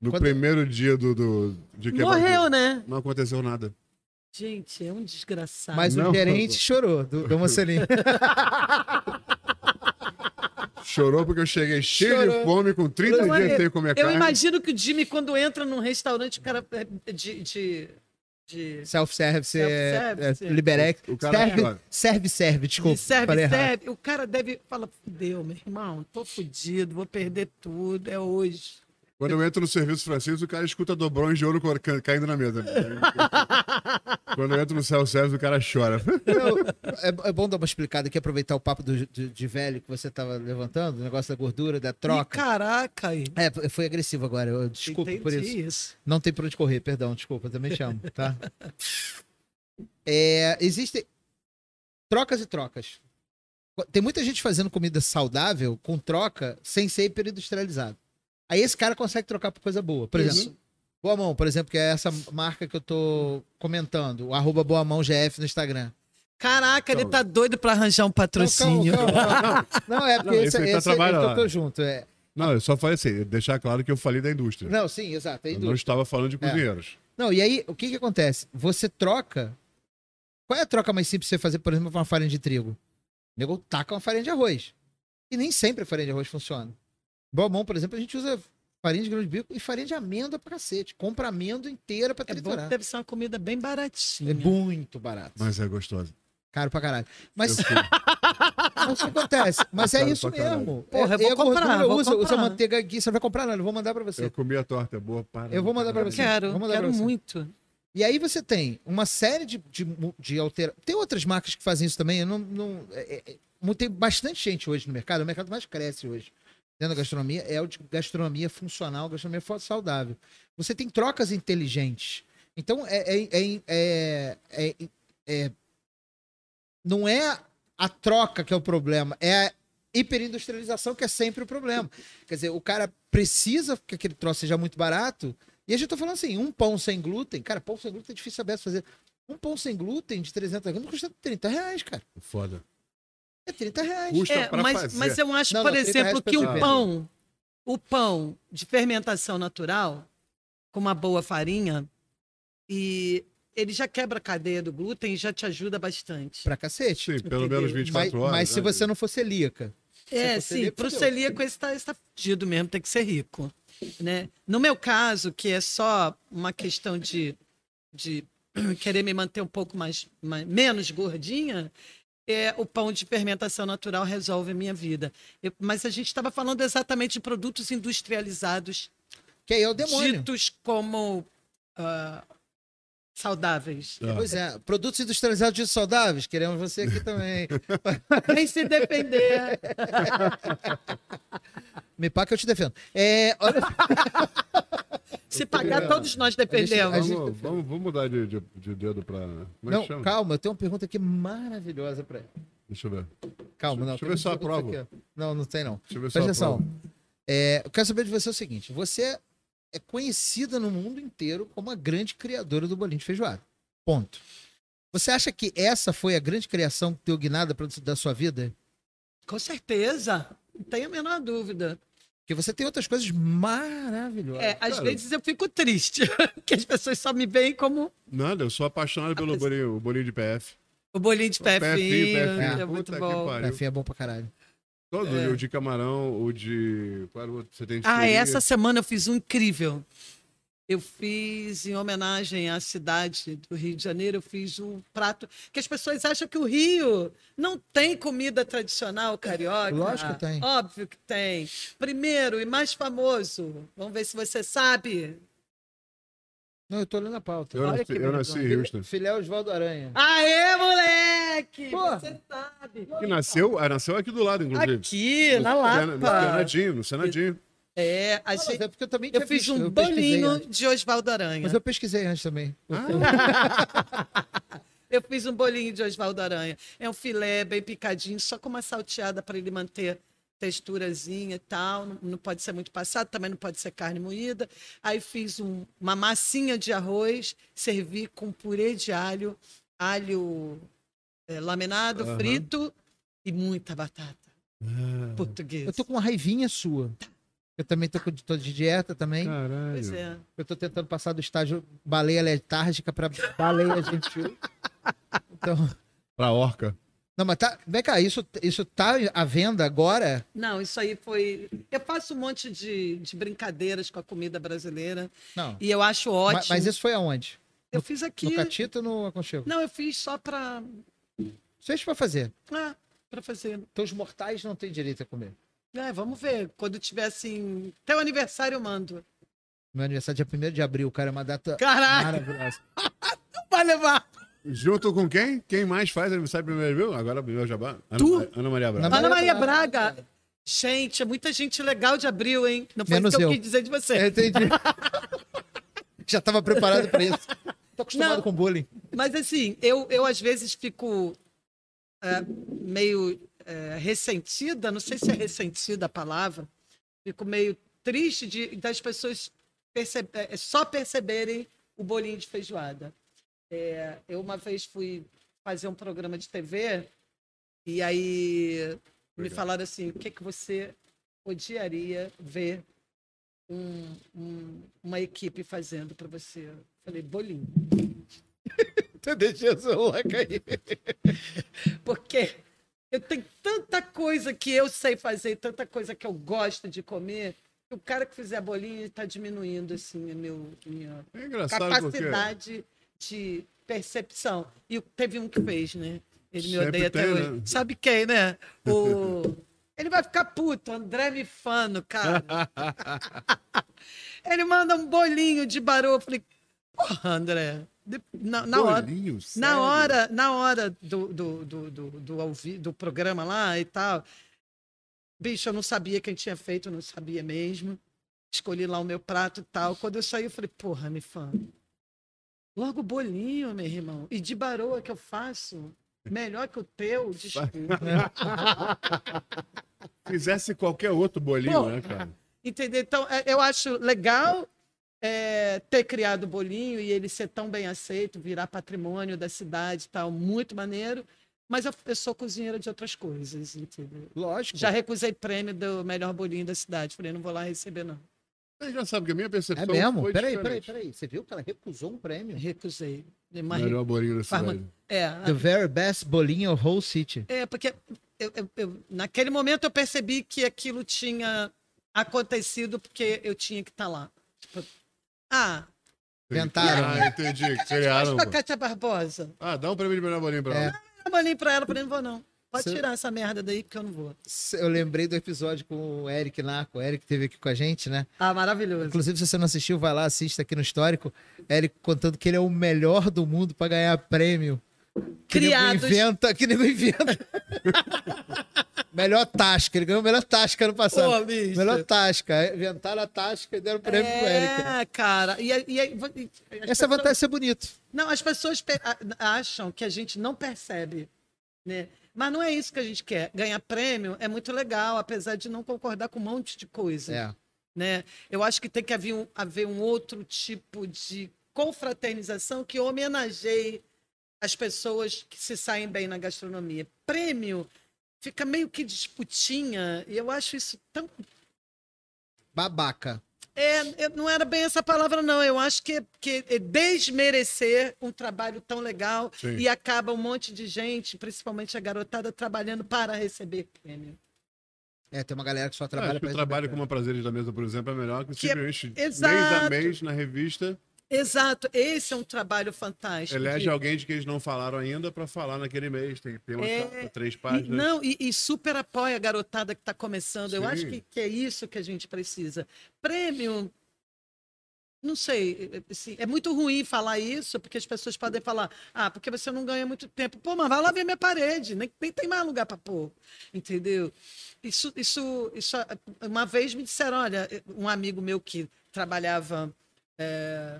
No Quando... primeiro dia do, do de Morreu, né? Não aconteceu nada. Gente, é um desgraçado. Mas o gerente chorou do, do Mocelim. Chorou porque eu cheguei cheio Chorou. de fome, com 30 eu, dias sem comer eu carne. Eu imagino que o Jimmy, quando entra num restaurante, o cara é de, de de self-service, self é, é, Liberex. O, o serve, serve, serve, desculpa. serve, serve. O cara deve falar, fudeu, meu irmão, tô fudido, vou perder tudo, é hoje. Quando eu entro no serviço francês, o cara escuta dobrões de ouro caindo na mesa. Quando eu entro no self-service, o cara chora. Não, é, é, bom dar uma explicada aqui, aproveitar o papo do, de, de, velho que você estava levantando, o negócio da gordura, da troca. Ih, caraca! Aí. É, foi agressivo agora. Eu, desculpa Entendi por isso. isso. Não tem por onde correr, perdão, desculpa, também chamo, tá? É, existem trocas e trocas. Tem muita gente fazendo comida saudável com troca sem ser hiperindustrializado. Aí esse cara consegue trocar por coisa boa. Por Isso. exemplo, Boa Mão, por exemplo, que é essa marca que eu tô comentando, o arroba Boa Mão GF no Instagram. Caraca, ele tá doido pra arranjar um patrocínio. Não, calma, calma, não é porque não, esse, esse, esse, tá é eu tô junto. É... Não, eu só falei assim, deixar claro que eu falei da indústria. Não, sim, exato. É eu não estava falando de é. cozinheiros. É. Não, e aí, o que que acontece? Você troca... Qual é a troca mais simples de você fazer, por exemplo, uma farinha de trigo? O nego taca uma farinha de arroz. E nem sempre a farinha de arroz funciona. Boa por exemplo, a gente usa farinha de grão de bico e farinha de amêndoa pra cacete. Compra amêndoa inteira pra triturar. É bom deve ser uma comida bem baratinha. É muito barato. Mas é gostosa. Caro pra caralho. Mas, mas o que acontece? Mas é isso mesmo. Porra, eu é, vou comprar, vou usa, comprar. usa manteiga aqui. Você vai comprar, não? Eu vou mandar pra você. Eu comi a torta, é boa para. Eu vou mandar pra você. Quero, mandar quero muito. E aí você tem uma série de, de, de alterações. Tem outras marcas que fazem isso também. Eu não, não, é, é, é tem bastante gente hoje no mercado. O mercado mais cresce hoje dentro da gastronomia é o de gastronomia funcional, gastronomia saudável. Você tem trocas inteligentes. Então, é, é, é, é, não é a troca que é o problema, é a hiperindustrialização que é sempre o problema. Quer dizer, o cara precisa que aquele troço seja muito barato. E a gente tá falando assim, um pão sem glúten, cara, pão sem glúten é difícil saber fazer. Um pão sem glúten de 300 gramas custa 30 reais, cara. Foda. É 30 reais. Custa é, mas, fazer. mas eu acho, não, por não, exemplo, que o pão, o pão de fermentação natural, com uma boa farinha, e ele já quebra a cadeia do glúten e já te ajuda bastante. Pra cacete. Sim, pelo Entendeu? menos 24 mas, horas. Mas né? se você não for celíaca. É, sim, celíaco, pro celíaco esse tá, esse tá fudido mesmo, tem que ser rico. Né? No meu caso, que é só uma questão de, de querer me manter um pouco mais, mais menos gordinha, é, o pão de fermentação natural resolve a minha vida. Eu, mas a gente estava falando exatamente de produtos industrializados. Que é o demônio. Ditos como uh, saudáveis. Ah. Pois é, produtos industrializados ditos saudáveis. Queremos você aqui também. Nem se defender. Me paga que eu te defendo. É, olha... Se pagar, todos nós defendemos. A gente, gente... Vamos, vamos, mudar de, de, de dedo para. É não, calma, eu tenho uma pergunta aqui maravilhosa para Deixa eu ver. Calma, não. Deixa eu ver só a prova. Aqui. Não, não tem, não. Deixa eu ver Presta só a prova. É, eu quero saber de você o seguinte: você é conhecida no mundo inteiro como a grande criadora do bolinho de feijoada. Ponto. Você acha que essa foi a grande criação que deu guinada da sua vida? Com certeza. Não tenho a menor dúvida. Porque você tem outras coisas maravilhosas. É, às Cara, vezes eu fico triste, que as pessoas só me veem como. Nada, eu sou apaixonado pelo bolinho, o bolinho de PF. O bolinho de PF, é, é muito bom. PF é bom pra caralho. Todo, é. o de camarão, o de. Qual outro você tem de Ah, essa semana eu fiz um incrível. Eu fiz, em homenagem à cidade do Rio de Janeiro, eu fiz um prato que as pessoas acham que o Rio não tem comida tradicional carioca. Lógico que tem. Óbvio que tem. Primeiro e mais famoso, vamos ver se você sabe. Não, eu tô olhando a pauta. Eu, nasci, eu nasci em Houston. Filé Oswaldo Aranha. Aê, moleque! Porra. Você sabe. Que nasceu, ah, nasceu aqui do lado, inclusive. Aqui, no, na Lapa. No Senadinho, no Senadinho. É, a gente... é porque eu também Eu fiz um bolinho de Oswaldo Aranha. Mas eu pesquisei antes também. Ah. eu fiz um bolinho de Oswaldo Aranha. É um filé bem picadinho, só com uma salteada para ele manter texturazinha e tal, não, não pode ser muito passado, também não pode ser carne moída. Aí fiz um- uma massinha de arroz, servi com purê de alho, alho eh, laminado, Aham. frito e muita batata portuguesa. Eu tô com uma raivinha sua. Eu também tô, com, tô de dieta também. Caralho. Pois é. Eu tô tentando passar do estágio baleia letárgica pra baleia gentil. Então, Pra orca. não, mas tá, vem cá, isso, isso tá à venda agora? Não, isso aí foi. Eu faço um monte de, de brincadeiras com a comida brasileira Não. e eu acho ótimo. Mas, isso foi aonde? Eu fiz aqui. No Catito ou no Aconchego? Não, eu fiz só para Fez pra fazer. ah, para fazer. Então os mortais não têm direito a comer. É, vamos ver. Quando tiver assim. Teu aniversário eu mando. Meu aniversário é dia 1 de abril, cara, é uma data Caraca, maravilhosa. vai levar. Junto com quem? Quem mais faz aniversário primeiro, viu? Agora meu jabá. Ana, Tu? Ana Maria Braga. Ana Ana Maria Maria Braga. Gente, é muita gente legal de abril, hein? Não foi Menos isso que eu eu. quis dizer de você. É, entendi. Já tava preparado pra isso. Tô acostumado Não. com bullying. Mas assim, eu, eu às vezes fico é, meio é, ressentida, não sei se é ressentida a palavra, fico meio triste de, das pessoas perce- é, só perceberem o bolinho de feijoada. É, eu uma vez fui fazer um programa de TV e aí me falaram assim, o que, que você odiaria ver um- um- uma equipe fazendo para você? Eu falei, bolinho. Tu deixou o celular cair. Porque eu tenho tanta coisa que eu sei fazer, tanta coisa que eu gosto de comer, que o cara que fizer bolinho está diminuindo assim a meu, minha É capacidade de percepção. E teve um que fez, né? Ele me Sempre odeia até tem, hoje. né? Sabe quem, né? O... Ele vai ficar puto, André Mifano, cara. Ele manda um bolinho de barô. Eu falei, porra, André. Na, na hora, Bolinho, na hora, na hora do, do, do, do, do, do programa lá e tal, bicho, eu não sabia quem tinha feito, eu não sabia mesmo. Escolhi lá o meu prato e tal. Quando eu saí, eu falei, porra, me fã. Logo bolinho, meu irmão. E de baroa que eu faço. Melhor que o teu, desculpa. Fizesse qualquer outro bolinho, Pô. né, cara? Entendeu? Então, é, eu acho legal é, ter criado o bolinho e ele ser tão bem aceito, virar patrimônio da cidade e tal, muito maneiro. Mas eu, eu sou cozinheira de outras coisas, entendeu? Lógico. Já recusei prêmio do melhor bolinho da cidade. Falei, não vou lá receber, não. Você já sabe que a minha É percepção mesmo? foi Peraí, peraí, diferente. peraí. Você viu que ela recusou um prêmio? Recusei. Mas- Melhor bolinho da Farma- cidade. É, The very best bolinho of whole city. é porque eu- eu- eu- naquele momento eu percebi que aquilo tinha acontecido porque eu tinha que estar lá. Tipo, ah, Inventaram. Ah, entendi. Criaram. com a Cátia Barbosa. Ah, dá um prêmio de melhor bolinho pra É. ela. Eu falei pra ela, falei, não vou não. Pode Cê- tirar essa merda daí, porque eu não vou. Eu lembrei do episódio com o Eric Naco. O Eric teve aqui com a gente, né? Ah, maravilhoso. Inclusive, se você não assistiu, vai lá, assista aqui no Histórico. Eric contando que ele é o melhor do mundo para ganhar prêmio. Que nego Criados. inventa, que nego inventa. melhor Tasca. Ele ganhou a melhor Tasca ano passado. Pô, bicho. melhor Tasca. Inventaram a Tasca e deram prêmio pro Eric. É, cara. E, e, e- Essa é pessoas- vantagem ser bonito. Não, as pessoas acham que a gente não percebe, né? Mas não é isso que a gente quer. Ganhar prêmio é muito legal, apesar de não concordar com um monte de coisa. É. né? Eu acho que tem que haver um, haver um outro tipo de confraternização que homenageie as pessoas que se saem bem na gastronomia. Prêmio fica meio que disputinha, e eu acho isso tão. Babaca. É, não era bem essa palavra, não. Eu acho que, que é desmerecer um trabalho tão legal Sim. e acaba um monte de gente, principalmente a garotada, trabalhando para receber prêmio. É, tem uma galera que só Ah, trabalha acho que o trabalho com uma prazeres da mesa, por exemplo, é melhor que, Que é- simplesmente mês Exato. a mês na revista Exato, esse é um trabalho fantástico. elege de- alguém de que eles não falaram ainda pra falar naquele mês. Tem que ter uma É, capa, três E, páginas. não, e, e super apoia a garotada que está começando. Eu Sim. acho que, que é isso que a gente precisa. Prêmio, não sei, é- assim, é muito ruim falar isso, porque as pessoas podem falar, ah, porque você não ganha muito tempo. Pô, mas vai lá ver minha parede, nem, nem tem mais lugar para pôr, entendeu? Isso, isso, isso, uma vez me disseram, olha, um amigo meu que trabalhava é,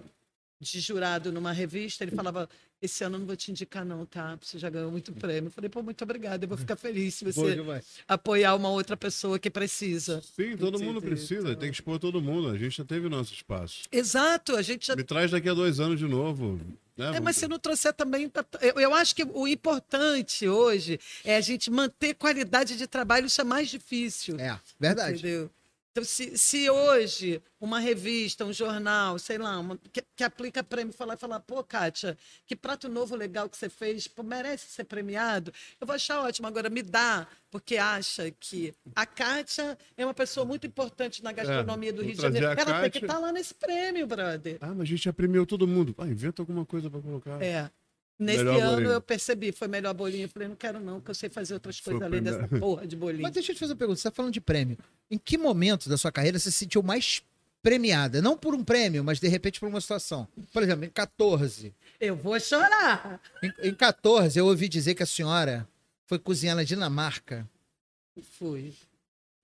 de jurado numa revista, ele falava, esse ano eu não vou te indicar, não, tá? Você já ganhou muito prêmio. Eu falei, pô, muito obrigada. Eu vou ficar feliz se você apoiar uma outra pessoa que precisa. Sim, todo mundo precisa. Então... Tem que expor todo mundo. A gente já teve o nosso espaço. Exato. A gente já... Me traz daqui a dois anos de novo. Né? É, mas se não trouxer também. Eu, eu acho que o importante hoje é a gente manter qualidade de trabalho. Isso é mais difícil. É, verdade. Entendeu? Então, se, se hoje uma revista, um jornal, sei lá, uma, que, que, aplica prêmio, falar, falar, pô, Kátia, que prato novo legal que você fez, pô, merece ser premiado, eu vou achar ótimo. Agora, me dá, porque acha que a Kátia é uma pessoa muito importante na gastronomia é, do Rio de Janeiro. Ela Kátia... tem que estar tá lá nesse prêmio, brother. Ah, mas a gente já premiou todo mundo. Ah, inventa alguma coisa para colocar. É. Nesse melhor ano bolinho. eu percebi, foi melhor bolinho. Eu falei, não quero não, porque eu sei fazer outras coisas além dessa porra de bolinho. Mas deixa eu te fazer uma pergunta, você está falando de prêmio. Em que momento da sua carreira você se sentiu mais premiada? Não por um prêmio, mas de repente por uma situação. Por exemplo, em 14. Eu vou chorar. Em, em 14, eu ouvi dizer que a senhora foi cozinhar na Dinamarca. Fui.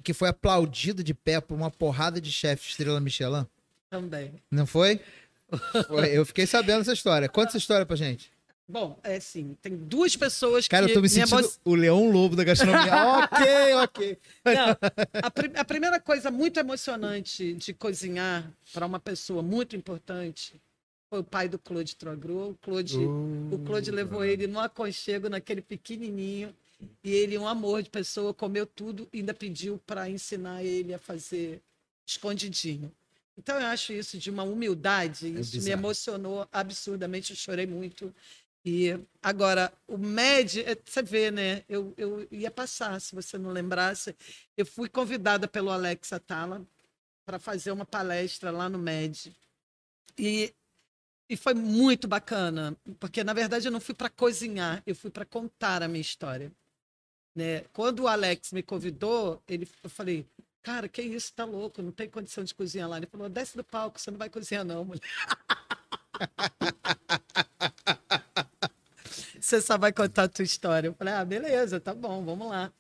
Que foi aplaudida de pé por uma porrada de chefes estrela Michelin. Também. Não foi? foi? Eu fiquei sabendo essa história. Conta essa história pra gente. Bom, é assim, tem duas pessoas Cara, que... Cara, eu tô me sentindo emo... o leão lobo da gastronomia. ok, ok. Não, a, pr a, primeira coisa muito emocionante de cozinhar para uma pessoa muito importante foi o pai do Claude Trogru. O Claude, uh, o Claude levou ele no aconchego, naquele pequenininho, e ele, um amor de pessoa, comeu tudo e ainda pediu para ensinar ele a fazer escondidinho. Então, eu acho isso de uma humildade, é isso me emocionou absurdamente, eu chorei muito. E agora, o MED, é, você vê, né? Eu, eu ia passar, se você não lembrasse. Eu fui convidada pelo Alex Atala para fazer uma palestra lá no MED. E, e foi muito bacana, porque na verdade eu não fui para cozinhar, eu fui para contar a minha história. Né? Quando o Alex me convidou, ele, eu falei, cara, que isso, tá louco, não tem condição de cozinhar lá. Ele falou, desce do palco, você não vai cozinhar não, mulher. Você só vai contar a tua história. Eu falei, ah, beleza, tá bom, vamos lá.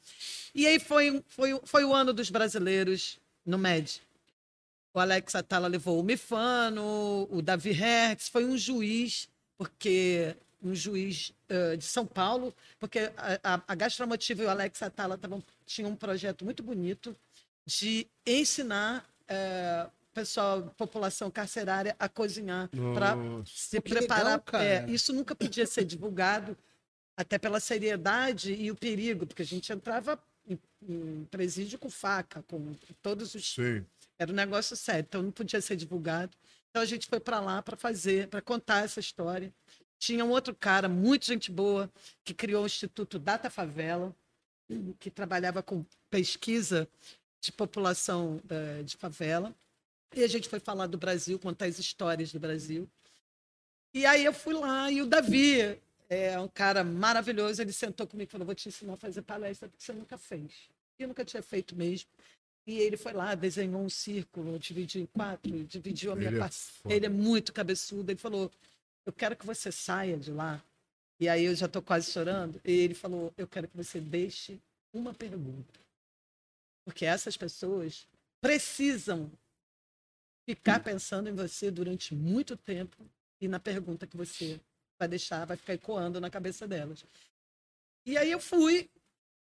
E aí foi, foi, foi o ano dos brasileiros no MED. O Alex Atala levou o Mifano, o Davi Hertz, foi um juiz, porque um juiz uh, de São Paulo, porque a, a, a Gastromotiva e o Alex Atala tavam, tinham um projeto muito bonito de ensinar uh, pessoal, população carcerária a cozinhar para se preparar. Legal, é, isso nunca podia ser divulgado, até pela seriedade e o perigo, porque a gente entrava em, em presídio com faca, com todos os. Sim. Era um negócio sério, então não podia ser divulgado. Então a gente foi para lá para fazer, para contar essa história. Tinha um outro cara, muito gente boa, que criou o Instituto Data Favela, que trabalhava com pesquisa de população uh, de favela. E a gente foi falar do Brasil, contar as histórias do Brasil. E aí eu fui lá e o Davi é um cara maravilhoso. Ele sentou comigo e falou: Vou te ensinar a fazer palestra porque você nunca fez. E eu nunca tinha feito mesmo. E ele foi lá, desenhou um círculo, dividiu em quatro, dividiu a minha ele, é ele é muito cabeçudo. Ele falou: Eu quero que você saia de lá. E aí eu já estou quase chorando. E ele falou: Eu quero que você deixe uma pergunta. Porque essas pessoas precisam ficar pensando em você durante muito tempo e na pergunta que você vai deixar, vai ficar ecoando na cabeça delas. E aí eu fui,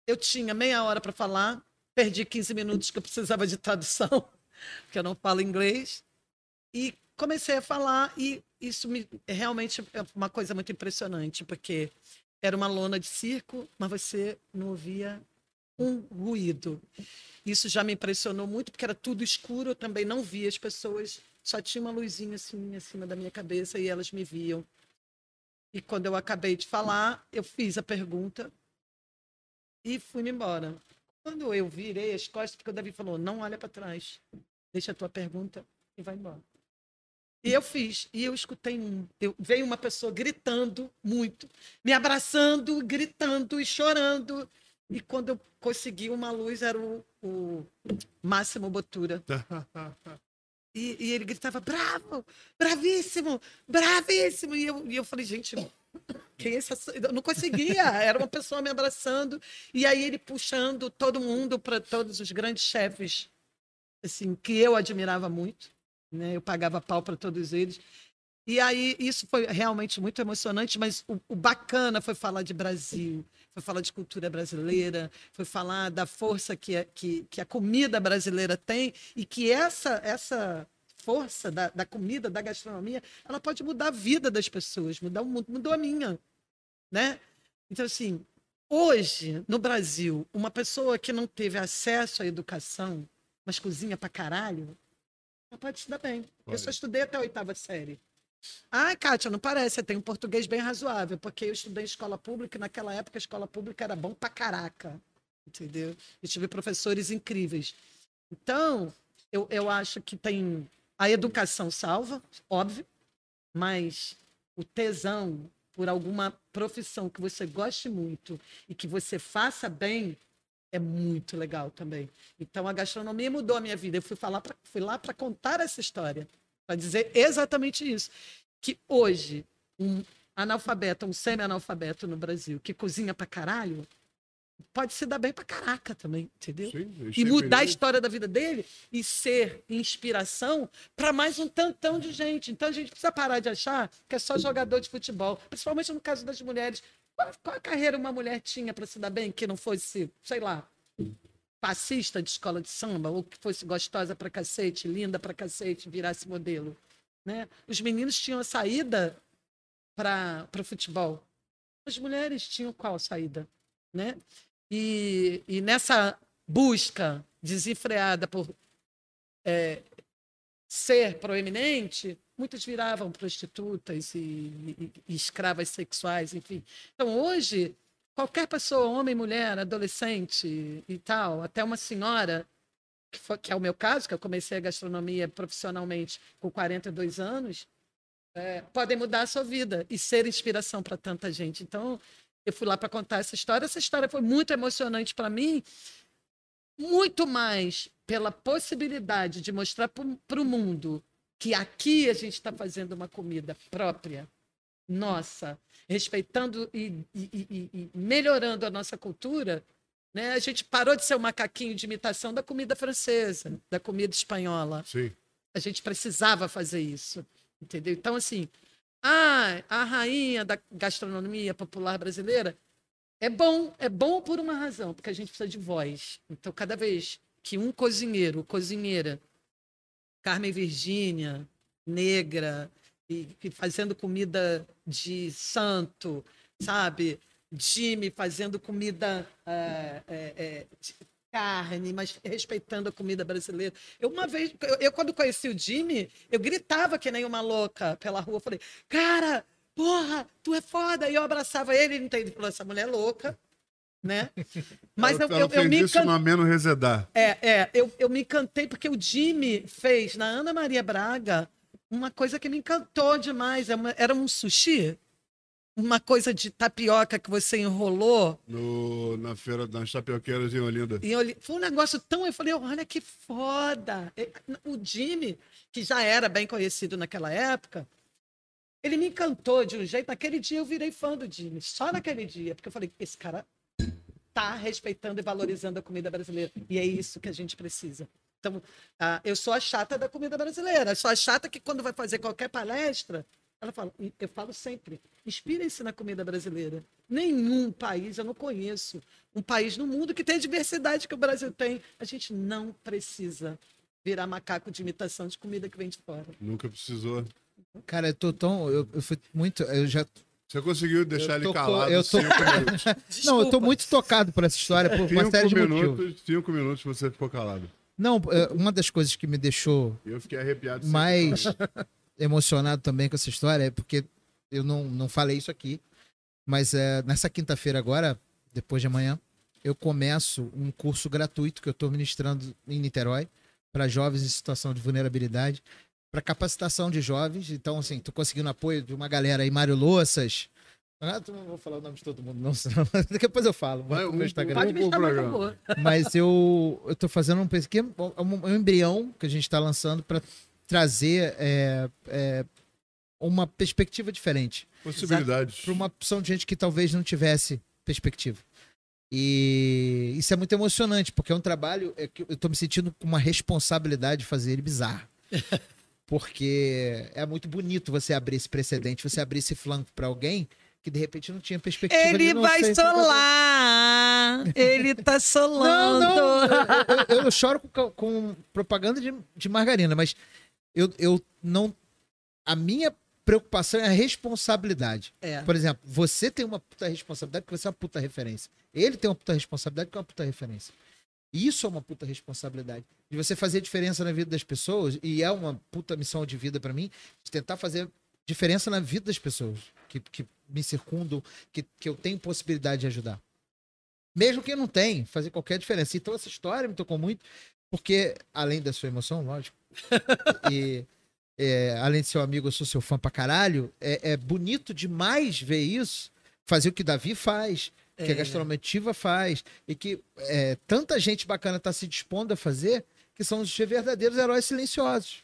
eu tinha meia hora para falar, perdi 15 minutos que eu precisava de tradução, porque eu não falo inglês, e comecei a falar e isso me realmente é uma coisa muito impressionante, porque era uma lona de circo, mas você não ouvia um ruído. Isso já me impressionou muito, porque era tudo escuro, eu também não via as pessoas, só tinha uma luzinha assim acima da minha cabeça e elas me viam. E quando eu acabei de falar, eu fiz a pergunta e fui-me embora. Quando eu virei as costas, porque o Davi falou: não olha para trás, deixa a tua pergunta e vai embora. E eu fiz, e eu escutei um. Eu, veio uma pessoa gritando muito, me abraçando, gritando e chorando. E quando eu consegui uma luz, era o, o Máximo Botura. e, e, ele gritava, bravo, bravíssimo, bravíssimo. E eu, e eu falei, gente, quem é essa? Eu não conseguia, era uma pessoa me abraçando. E aí ele puxando todo mundo para todos os grandes chefes, assim, que eu admirava muito. Né? Eu pagava pau para todos eles. E aí, isso foi realmente muito emocionante, mas o, o, bacana foi falar de Brasil, foi falar de cultura brasileira, foi falar da força que, a, que, que a comida brasileira tem e que essa, essa força da, da comida, da gastronomia, ela pode mudar a vida das pessoas, mudar o mundo, mudou a minha, né? Então, assim, hoje, no Brasil, uma pessoa que não teve acesso à educação, mas cozinha pra caralho, ela pode se dar bem. Pode. Eu só estudei até a oitava série. Ah, Kátia, não parece, você tem um português bem razoável, porque eu estudei em escola pública e naquela época a escola pública era bom pra caraca, entendeu? E tive professores incríveis. Então, eu, eu acho que tem. A educação salva, óbvio, mas o tesão por alguma profissão que você goste muito e que você faça bem é muito legal também. Então, a gastronomia mudou a minha vida. Eu fui, falar pra, fui lá para contar essa história para dizer exatamente isso. Que hoje, um analfabeto, um semi-analfabeto no Brasil, que cozinha para caralho, pode se dar bem para caraca também, entendeu? Sim, e mudar a história da vida dele e ser inspiração para mais um tantão de gente. Então a gente precisa parar de achar que é só jogador de futebol, principalmente no caso das mulheres. Qual, qual a carreira uma mulher tinha para se dar bem que não fosse, sei lá, passista de escola de samba, ou que fosse gostosa pra cacete, linda pra cacete, virasse modelo. Né? Os meninos tinham a saída para o futebol. As mulheres tinham qual saída? Né? E, e nessa busca desenfreada por é, ser proeminente, muitas viravam prostitutas e, e, e escravas sexuais, enfim. Então, hoje, qualquer pessoa, homem, mulher, adolescente e tal, até uma senhora, que, foi, que é o meu caso, que eu comecei a gastronomia profissionalmente com 42 anos, é, podem mudar a sua vida e ser inspiração para tanta gente. Então, eu fui lá para contar essa história. Essa história foi muito emocionante para mim, muito mais pela possibilidade de mostrar para o mundo que aqui a gente está fazendo uma comida própria, nossa, respeitando e, e, e, e, melhorando a nossa cultura, né? a gente parou de ser um macaquinho de imitação da comida francesa, da comida espanhola. Sim. A gente precisava fazer isso, entendeu? Então, assim, ah, a rainha da gastronomia popular brasileira é bom, é bom por uma razão, porque a gente precisa de voz. Então, cada vez que um cozinheiro, cozinheira, Carmen Virgínia, negra, fazendo comida de santo, sabe? Jimmy fazendo comida é, é, é, de carne, mas respeitando a comida brasileira. Eu uma vez, eu, eu, quando conheci o Jimmy, eu gritava que nem uma louca pela rua. Eu falei, cara, porra, tu é foda. E eu abraçava ele, ele, ele falou, essa mulher é louca né? Mas ela, eu, ela eu, eu me isso no Ameno Resedar. É, é eu, eu me encantei porque o Jimmy fez na Ana Maria Braga uma coisa que me encantou demais. É era um sushi, uma coisa de tapioca que você enrolou. No, na feira das tapioqueiras em Olinda. Em Olinda. Foi um negócio tão. Eu falei, olha que foda. O Jimmy, que já era bem conhecido naquela época, ele me encantou de um jeito. Naquele dia eu virei fã do Jimmy, só naquele dia, porque eu falei, esse cara tá respeitando e valorizando a comida brasileira. E é isso que a gente precisa. Então, ah, eu sou a chata da comida brasileira. Eu sou a chata que, quando vai fazer qualquer palestra, ela fala, eu falo sempre, inspirem-se na comida brasileira. Nenhum país, eu não conheço um país no mundo que tem a diversidade que o Brasil tem. A gente não precisa virar macaco de imitação de comida que vem de fora. Nunca precisou. Cara, eu tô tão. Eu, eu fui muito. Eu já. Você conseguiu deixar ele calado eu tô... cinco minutos. não, eu tô muito tocado por essa história, por uma série de minutos, motivos. Cinco minutos você ficou calado. Não, é, uma das coisas que me deixou eu fiquei arrepiado mais emocionado também com essa história é porque eu não, não falei isso aqui, mas é, nessa quinta-feira agora, depois de amanhã, eu começo um curso gratuito que eu estou ministrando em Niterói para jovens em situação de vulnerabilidade, para capacitação de jovens. Então, assim, estou conseguindo apoio de uma galera aí, Mário Louças, ah, não vou falar o nome de todo mundo, não, senão depois eu falo. Vai, no meu Instagram. Pode me chamar, Mas eu, eu tô fazendo um pesquisa, é um, um embrião que a gente está lançando para trazer é, é, uma perspectiva diferente. Possibilidades. Para uma opção de gente que talvez não tivesse perspectiva. E isso é muito emocionante, porque é um trabalho é que eu estou me sentindo com uma responsabilidade de fazer ele bizarro. Porque é muito bonito você abrir esse precedente, você abrir esse flanco para alguém que de repente não tinha perspectiva Ele de não vai ser solar! Ele tá Não, solando! não, eu, eu- eu choro com, com propaganda de, de margarina, mas eu, eu não. A minha preocupação é a responsabilidade. É. Por exemplo, você tem uma puta responsabilidade porque você é uma puta referência. Ele tem uma puta responsabilidade porque é uma puta referência. Isso é uma puta responsabilidade. De você fazer diferença na vida das pessoas, e é uma puta missão de vida pra mim, de tentar fazer diferença na vida das pessoas que, que me circundam, que, que eu tenho possibilidade de ajudar. Mesmo que eu não tenha, fazer qualquer diferença. Então essa história me tocou muito, porque, além da sua emoção, lógico, e é, além de ser um amigo, eu sou seu fã pra caralho, é, é bonito demais ver isso, fazer o que Davi faz, que a É. gastronometiva faz, e que é, tanta gente bacana está se dispondo a fazer, que são os verdadeiros heróis silenciosos.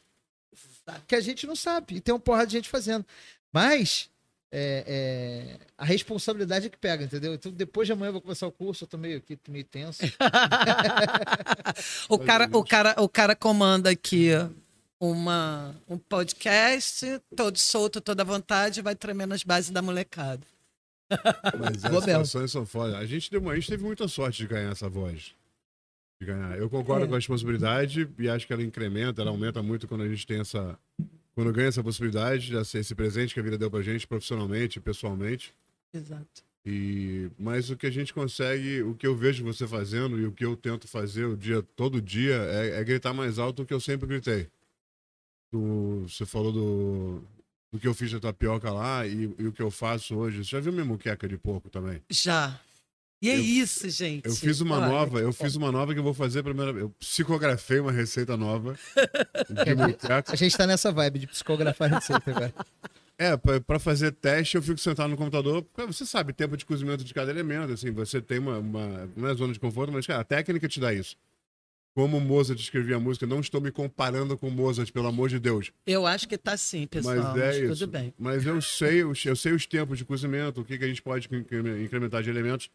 Que a gente não sabe, e tem uma porrada de gente fazendo. Mas é, é, a responsabilidade é que pega, entendeu? Então, depois de amanhã eu vou começar o curso, eu tô meio, aqui, tô meio tenso. O cara, o, cara, o cara comanda aqui uma, um podcast, todo solto, toda à vontade, vai tremer nas bases da molecada. Mas as situações são foda. A gente, deu, a gente teve muita sorte de ganhar essa voz. De ganhar. Eu concordo É. com a responsabilidade e acho que ela incrementa, ela aumenta muito quando a gente tem essa. Quando ganha essa possibilidade, de ser esse presente que a vida deu pra gente, profissionalmente, pessoalmente. Exato. E, mas o que a gente consegue, o que eu vejo você fazendo e o que eu tento fazer o dia, todo dia é, é gritar mais alto do que eu sempre gritei. Tu- você falou do, do que eu fiz da tapioca lá e, e o que eu faço hoje. Você já viu minha muqueca de porco também? Já. E é Eu- isso, gente. Eu fiz uma Olha, nova, eu fiz uma nova que eu vou fazer a primeira vez. Eu psicografei uma receita nova. A gente tá nessa vibe de psicografar receita agora. É, pra, pra fazer teste eu fico sentado no computador, você sabe, tempo de cozimento de cada elemento, assim, você tem uma, uma não é zona de conforto, mas cara, a técnica te dá isso. Como o Mozart escrevia a música, não estou me comparando com o Mozart, pelo amor de Deus. Eu acho que tá sim, pessoal. Mas é mas isso. Tudo bem. Mas eu sei, os- eu sei os tempos de cozimento, o que, que a gente pode incre- incrementar de elementos,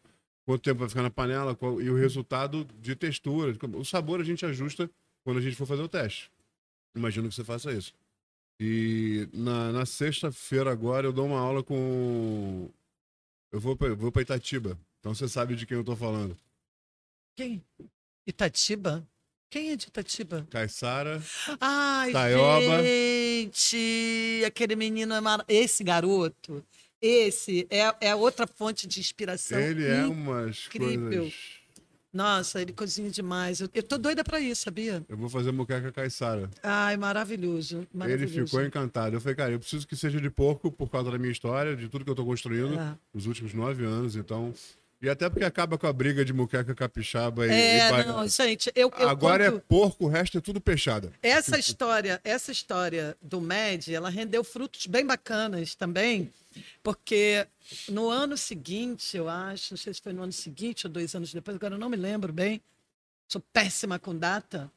quanto tempo vai ficar na panela qual- e o resultado de textura. O sabor a gente ajusta quando a gente for fazer o teste. Imagino que você faça isso. E na, na sexta-feira agora eu dou uma aula com. Eu vou pra, vou pra Itatiba. Então você sabe de quem eu tô falando. Quem? Itatiba? Quem é de Itatiba? Caissara. Ai, Taioba. gente! Aquele menino é mar... Esse garoto, esse é, é outra fonte de inspiração. Ele é in- umas incrível. coisas. Nossa, ele cozinha demais. Eu, eu tô doida pra isso, sabia? Eu vou fazer moqueca Caissara. Ai, maravilhoso. Ele maravilhoso. ficou encantado. Eu falei, cara, eu preciso que seja de porco por causa da minha história, de tudo que eu tô construindo É. nos últimos nove anos, então. E até porque acaba com a briga de muqueca capixaba e, e É, baiana. não, gente, eu, eu Agora conto- é porco, o resto é tudo peixada. Essa história, essa história do MED, ela rendeu frutos bem bacanas também, porque no ano seguinte, eu acho, não sei se foi no ano seguinte ou dois anos depois, agora eu não me lembro bem, sou péssima com data,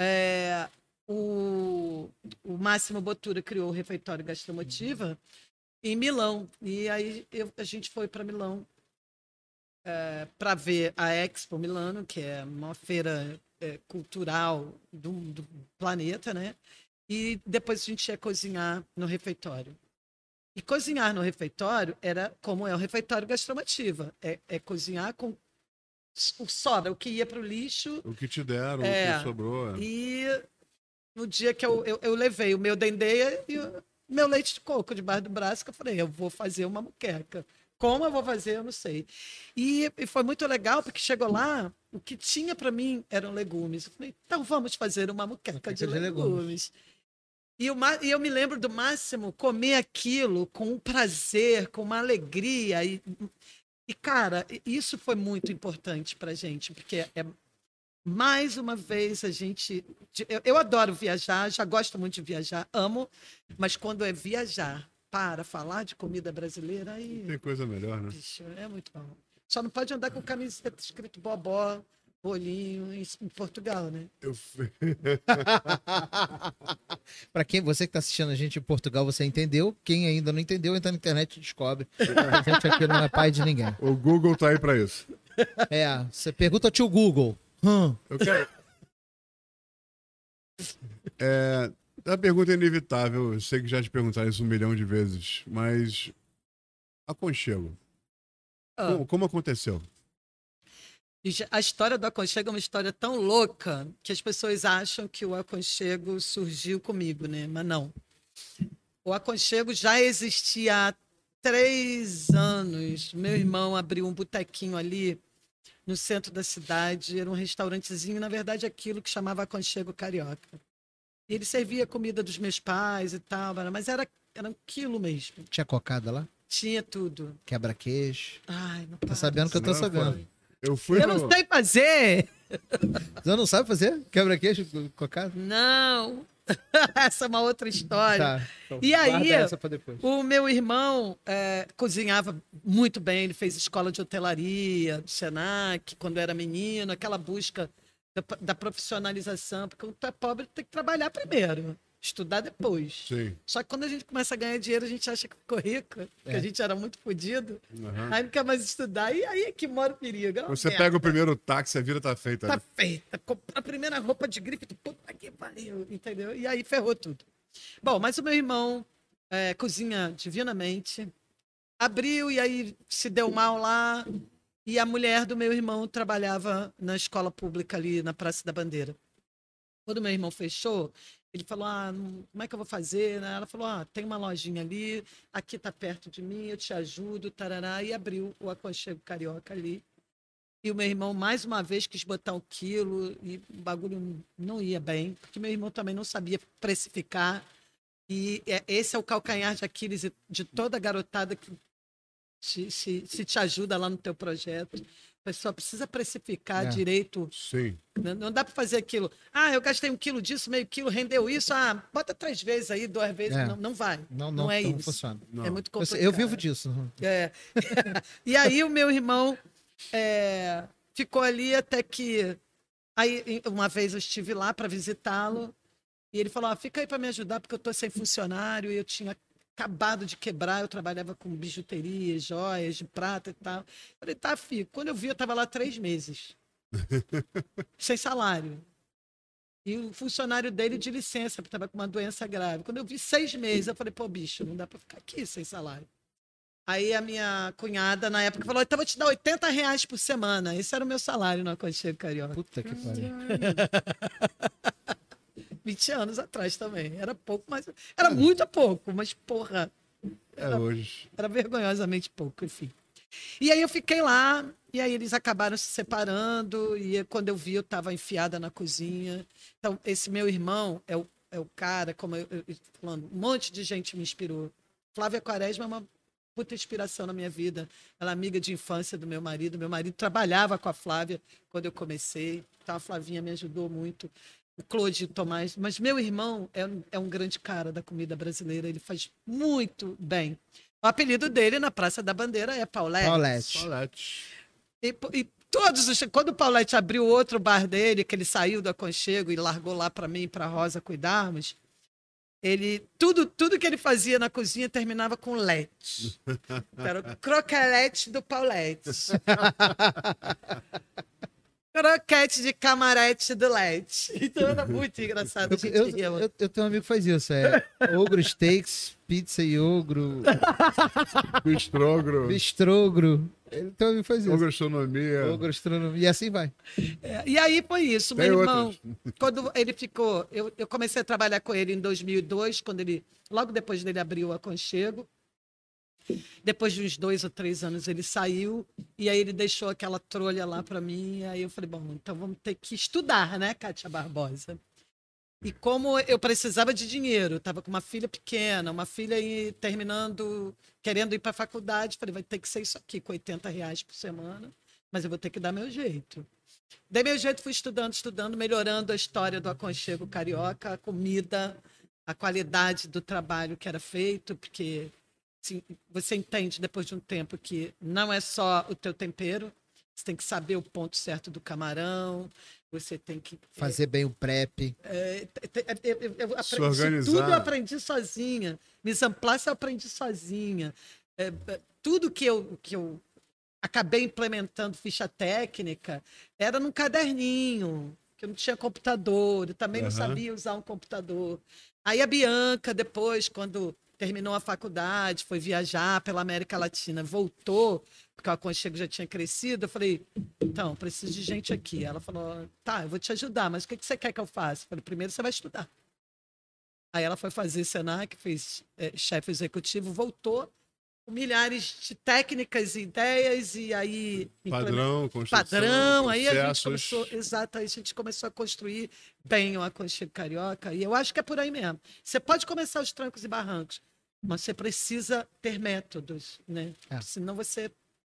é, o, o Máximo Botura criou o Refeitório Gastromotiva em Milão, e aí eu- a gente foi para Milão para ver a Expo Milano, que é uma feira é, cultural do, do planeta, né? E depois a gente ia cozinhar no refeitório. E cozinhar no refeitório era como é o refeitório gastromativa. É, é cozinhar com o sobra, o que ia para o lixo. O que te deram, É. o que sobrou. é. E no dia que eu, eu, eu levei o meu dendê e o meu leite de coco debaixo do braço, que eu falei, eu vou fazer uma muqueca. Como eu vou fazer, eu não sei. E, e foi muito legal, porque chegou lá, o que tinha para mim eram legumes. Eu falei, então vamos fazer uma muqueca de, de legumes. legumes. E, o, e eu me lembro do Máximo comer aquilo com um prazer, com uma alegria. E, e cara, isso foi muito importante para gente, porque é mais uma vez a gente. Eu, eu adoro viajar, já gosto muito de viajar, amo, mas quando é viajar para falar de comida brasileira, aí. Tem coisa melhor, né? Bicho, é muito bom. Só não pode andar com camiseta escrito bobó, bolinho em, em Portugal, né? Eu Pra quem você que tá assistindo a gente em Portugal, você entendeu. Quem ainda não entendeu, entra na internet e descobre. A gente aqui não é pai de ninguém. O Google tá aí pra isso. É, você pergunta ao tio Google. Hum, Eu quero. É, A pergunta é inevitável, eu sei que já te perguntaram isso um milhão de vezes, mas aconchego. Ah. Como, como aconteceu? A história do aconchego é uma história tão louca que as pessoas acham que o aconchego surgiu comigo, né? Mas não. O aconchego já existia há três anos. Meu irmão abriu um botequinho ali no centro da cidade. Era um restaurantezinho, na verdade, aquilo que chamava aconchego carioca. E ele servia comida dos meus pais e tal, mas era, era um quilo mesmo. Tinha cocada lá? Tinha tudo. Quebra-queijo. Ai, não Tá sabendo que eu tô Não, sabendo. foi. Eu fui Eu no- não sei fazer! Você não sabe fazer? Quebra-queijo com cocada? Não! Essa é uma outra história. Tá. Então, E aí. O meu irmão é, cozinhava muito bem, ele fez escola de hotelaria, do Senac, quando era menino, aquela busca da, da profissionalização, porque quando tu é pobre, tem que trabalhar primeiro, estudar depois. Sim. Só que quando a gente começa a ganhar dinheiro, a gente acha que ficou rico, porque É. a gente era muito fodido, Aham. aí não quer mais estudar, e aí é que mora o perigo. é Você merda. pega o primeiro táxi, a vida tá feita. Tá né? feita. Comprou a primeira roupa de grife, puta que pariu, entendeu? E aí ferrou tudo. Bom, mas o meu irmão é, cozinha divinamente, abriu e aí se deu mal lá. E a mulher do meu irmão trabalhava na escola pública ali na Praça da Bandeira. Quando meu irmão fechou, ele falou: Ah, como é que eu vou fazer? né? Ela falou: Ah, tem uma lojinha ali, aqui tá perto de mim, eu te ajudo, tarará. E abriu o aconchego carioca ali. E o meu irmão, mais uma vez, quis botar um quilo e o bagulho não ia bem, porque meu irmão também não sabia precificar. E é- esse é o calcanhar de Aquiles de toda garotada que te, se, se te ajuda lá no teu projeto. A pessoa precisa precificar É. direito. Sim. Não, não dá para fazer aquilo. Ah, eu gastei um quilo disso, meio quilo, rendeu isso. Ah, bota três vezes aí, duas vezes. É. Não, não vai. Não, não não, é não isso. funciona. Não. É muito complicado. eu vivo disso. É. e aí o meu irmão é, ficou ali até que aí uma vez eu estive lá para visitá-lo e ele falou: ah, "Fica aí para me ajudar porque eu tô sem funcionário e eu tinha acabado de quebrar, eu trabalhava com bijuteria, joias de prata e tal". Eu falei: "Tá, fico". Quando eu vi, eu tava lá três meses. sem salário. E o funcionário dele de licença, porque estava com uma doença grave. Quando eu vi seis meses, eu falei, pô, bicho, não dá para ficar aqui sem salário. Aí a minha cunhada, na época, falou: então vou te dar 80 reais por semana. Esse era o meu salário no Aconchego Carioca. Puta que pariu. 20 anos atrás também. Era pouco, mas. Era muito pouco, mas porra, É hoje. era vergonhosamente pouco, enfim. E aí eu fiquei lá, e aí eles acabaram se separando, e quando eu vi, eu estava enfiada na cozinha. Então, esse meu irmão é o, é o cara, como eu, eu, falando, um monte de gente me inspirou. Flávia Quaresma é uma puta inspiração na minha vida. Ela é amiga de infância do meu marido. Meu marido trabalhava com a Flávia quando eu comecei. Então a Flavinha me ajudou muito. O Claude Tomás. Mas meu irmão é, um- é um grande cara da comida brasileira. Ele faz muito bem. O apelido dele na Praça da Bandeira é Paulette. Paulette. Paulette. E, e todos os. Quando o Paulette abriu outro bar dele, que ele saiu do aconchego e largou lá para mim e para Rosa cuidarmos, ele tudo tudo que ele fazia na cozinha terminava com lete. Era o croquelete do Paulette. Croquete de camarete do Lete. Então era muito engraçado. Eu, gente eu, eu- eu tenho um amigo que faz isso. É ogro steaks, pizza e ogro, Bistrogro. bistrogro. Ele tem um amigo que faz isso. Ogroastronomia. Ogro astronomia. E assim vai. É, E aí foi isso. Tem Meu irmão, outras. quando ele ficou, eu, eu comecei a trabalhar com ele em 2002, quando ele, logo depois dele abrir o aconchego. Depois de uns dois ou três anos ele saiu e aí ele deixou aquela trolha lá para mim. Aí eu falei, bom, então vamos ter que estudar, né, Kátia Barbosa? E como eu precisava de dinheiro, estava com uma filha pequena, uma filha terminando, querendo ir para a faculdade, falei, vai ter que ser isso aqui, com 80 reais por semana, mas eu vou ter que dar meu jeito. Dei meu jeito, fui estudando, estudando, melhorando a história do aconchego carioca, a comida, a qualidade do trabalho que era feito, porque você entende depois de um tempo que não é só o teu tempero, você tem que saber o ponto certo do camarão, você tem que Fazer bem o prep. é, te- eu, aprendi organizar. tudo eu aprendi sozinha. Mise en place eu aprendi sozinha. É, é, tudo que eu, que eu acabei implementando ficha técnica era num caderninho. porque eu não tinha computador, eu também não Aham. sabia usar um computador. Aí a Bianca, depois, quando terminou a faculdade, foi viajar pela América Latina, voltou, porque o aconchego já tinha crescido. Eu falei, então, preciso de gente aqui. Ela falou, tá, eu vou te ajudar, mas o que que você quer que eu faça? Eu falei, primeiro você vai estudar. Aí ela foi fazer Senac, fez eh, chefe executivo, voltou milhares de técnicas e ideias, e aí Padrão, construção, padrão. Aí a gente começou, exato, aí a gente começou a construir bem o aconchego carioca. E eu acho que é por aí mesmo. Você pode começar os trancos e barrancos, mas você precisa ter métodos, né? É. Senão você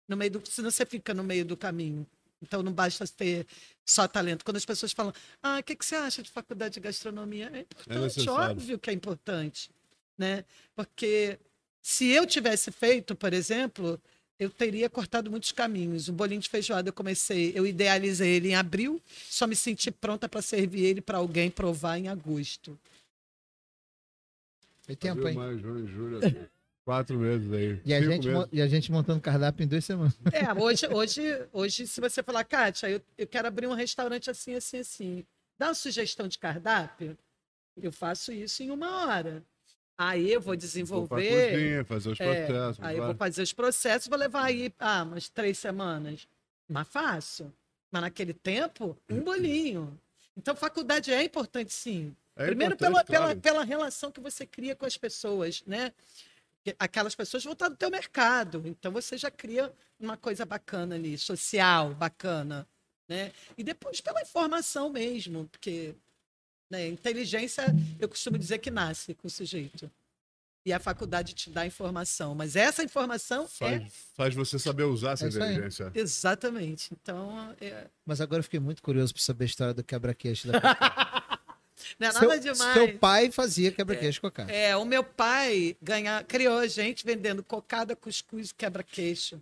no meio do, senão você fica no meio do caminho. Então não basta ter só talento. Quando as pessoas falam, ah, o que, que você acha de faculdade de gastronomia? É importante, necessário. óbvio que é importante, né? Porque se eu tivesse feito, por exemplo, eu teria cortado muitos caminhos. O bolinho de feijoada eu comecei, eu idealizei ele em abril, só me senti pronta para servir ele para alguém provar em agosto. Foi tempo, Abril, hein? junho, julho, quatro meses aí. E a, gente, meses. e a gente montando cardápio em duas semanas. É, hoje, hoje, hoje se você falar, Kátia, eu, eu quero abrir um restaurante assim, assim, assim, dá uma sugestão de cardápio, eu faço isso em uma hora. Aí eu vou Vou desenvolver. cozinha, fazer os É, processos. Aí eu vou fazer os processos, vou levar aí ah, umas três semanas. Mas faço. Mas naquele tempo, um bolinho. Então, faculdade é importante, sim. É Primeiro, pela, claro. pela, pela relação que você cria com as pessoas, né? Que Aquelas pessoas vão estar no teu mercado. Então, você já cria uma coisa bacana ali, social, bacana. Né? E depois pela informação mesmo, porque né, inteligência, eu costumo dizer que nasce com o sujeito. E a faculdade te dá informação. Mas essa informação Faz, é faz você saber usar essa É inteligência. exatamente. Então, é- Mas agora eu fiquei muito curioso para saber a história do quebra-queixo da não é seu, nada demais. seu pai fazia quebra-queixo com a cara. É, o meu pai ganha, criou a gente vendendo cocada, cuscuz e quebra-queixo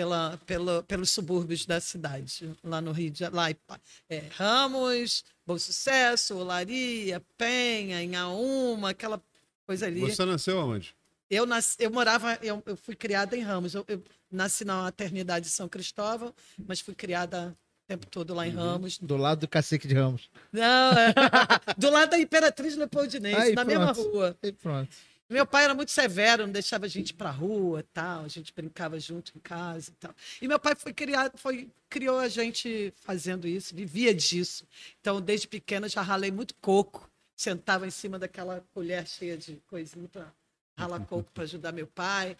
pela, pela, pelos subúrbios da cidade, lá no Rio de Janeiro. Lá, em Pa- é, Ramos, Bom Sucesso, Olaria, Penha, Inhaúma, aquela coisa ali. Você nasceu aonde? Eu, nasci, eu morava, eu, eu fui criada em Ramos. Eu, eu nasci na maternidade de São Cristóvão, mas fui criada o tempo todo lá em Ramos. Do lado do cacique de Ramos. Não, é, do lado da Imperatriz Leopoldinense, Aí, na mesma pronto. rua. E pronto. Meu pai era muito severo, não deixava a gente ir pra rua, tal, a gente brincava junto em casa e tal. E meu pai foi criado, foi criou a gente fazendo isso, vivia disso. Então, desde pequena já ralei muito coco, sentava em cima daquela colher cheia de coisinha para ralar coco para ajudar meu pai.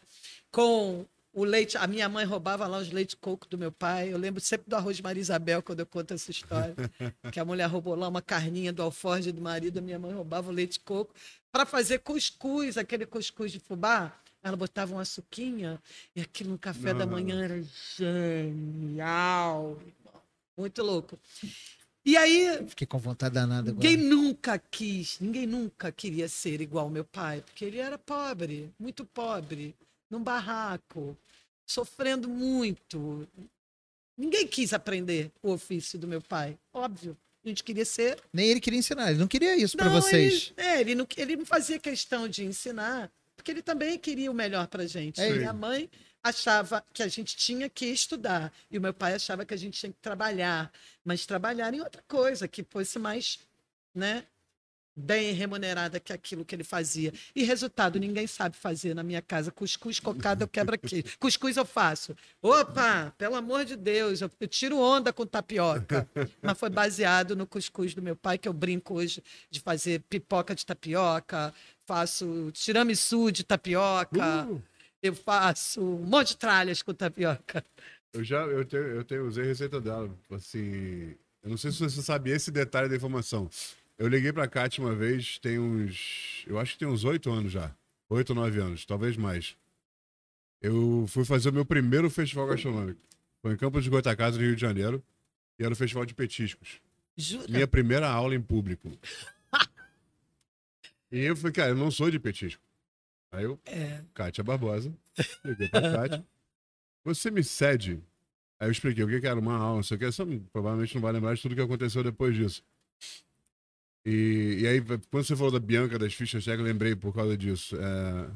Com o leite, a minha mãe roubava lá os leite de coco do meu pai. Eu lembro sempre do arroz de Maria Isabel quando eu conto essa história, que a mulher roubou lá uma carninha do alforje do marido, a minha mãe roubava o leite de coco para fazer cuscuz, aquele cuscuz de fubá. Ela botava uma suquinha e aquilo no café da Não. manhã era genial. Muito louco. E aí, Fiquei com vontade danada agora. ninguém nunca quis, ninguém nunca queria ser igual ao meu pai, porque ele era pobre, muito pobre, num barraco, sofrendo muito. Ninguém quis aprender o ofício do meu pai, óbvio. A gente queria ser Nem ele queria ensinar, ele não queria isso para vocês. Ele, é, ele, não, ele não fazia questão de ensinar, porque ele também queria o melhor pra gente. É E. Minha mãe achava que a gente tinha que estudar, e o meu pai achava que a gente tinha que trabalhar, mas trabalhar em outra coisa, que fosse mais, né, bem remunerada que aquilo que ele fazia. E resultado, ninguém sabe fazer na minha casa. Cuscuz, cocada, eu quebro aqui. Cuscuz eu faço. Opa, pelo amor de Deus, eu, eu tiro onda com tapioca. Mas foi baseado no cuscuz do meu pai, que eu brinco hoje de fazer pipoca de tapioca, faço tiramisu de tapioca, Uh, eu faço um monte de tralhas com tapioca. eu já eu tenho, eu tenho, usei a receita dela. Assim, eu não sei se você sabe esse detalhe da informação. Eu liguei pra Kátia uma vez, tem uns. Eu acho que tem uns oito anos já. Oito ou nove anos, talvez mais. Eu fui fazer o meu primeiro festival gastronômico. Foi em Campos de Goitacazes, no Rio de Janeiro. E era o festival de petiscos. Jura? Minha primeira aula em público. e eu falei, cara, eu não sou de petisco. Aí eu, É. Kátia Barbosa, liguei pra Kátia. Você me cede? Aí eu expliquei o que era uma aula, não sei o que. Você provavelmente não vai lembrar de tudo que aconteceu depois disso. E, e aí, quando você falou da Bianca, das fichas técnicas, eu lembrei por causa disso. É...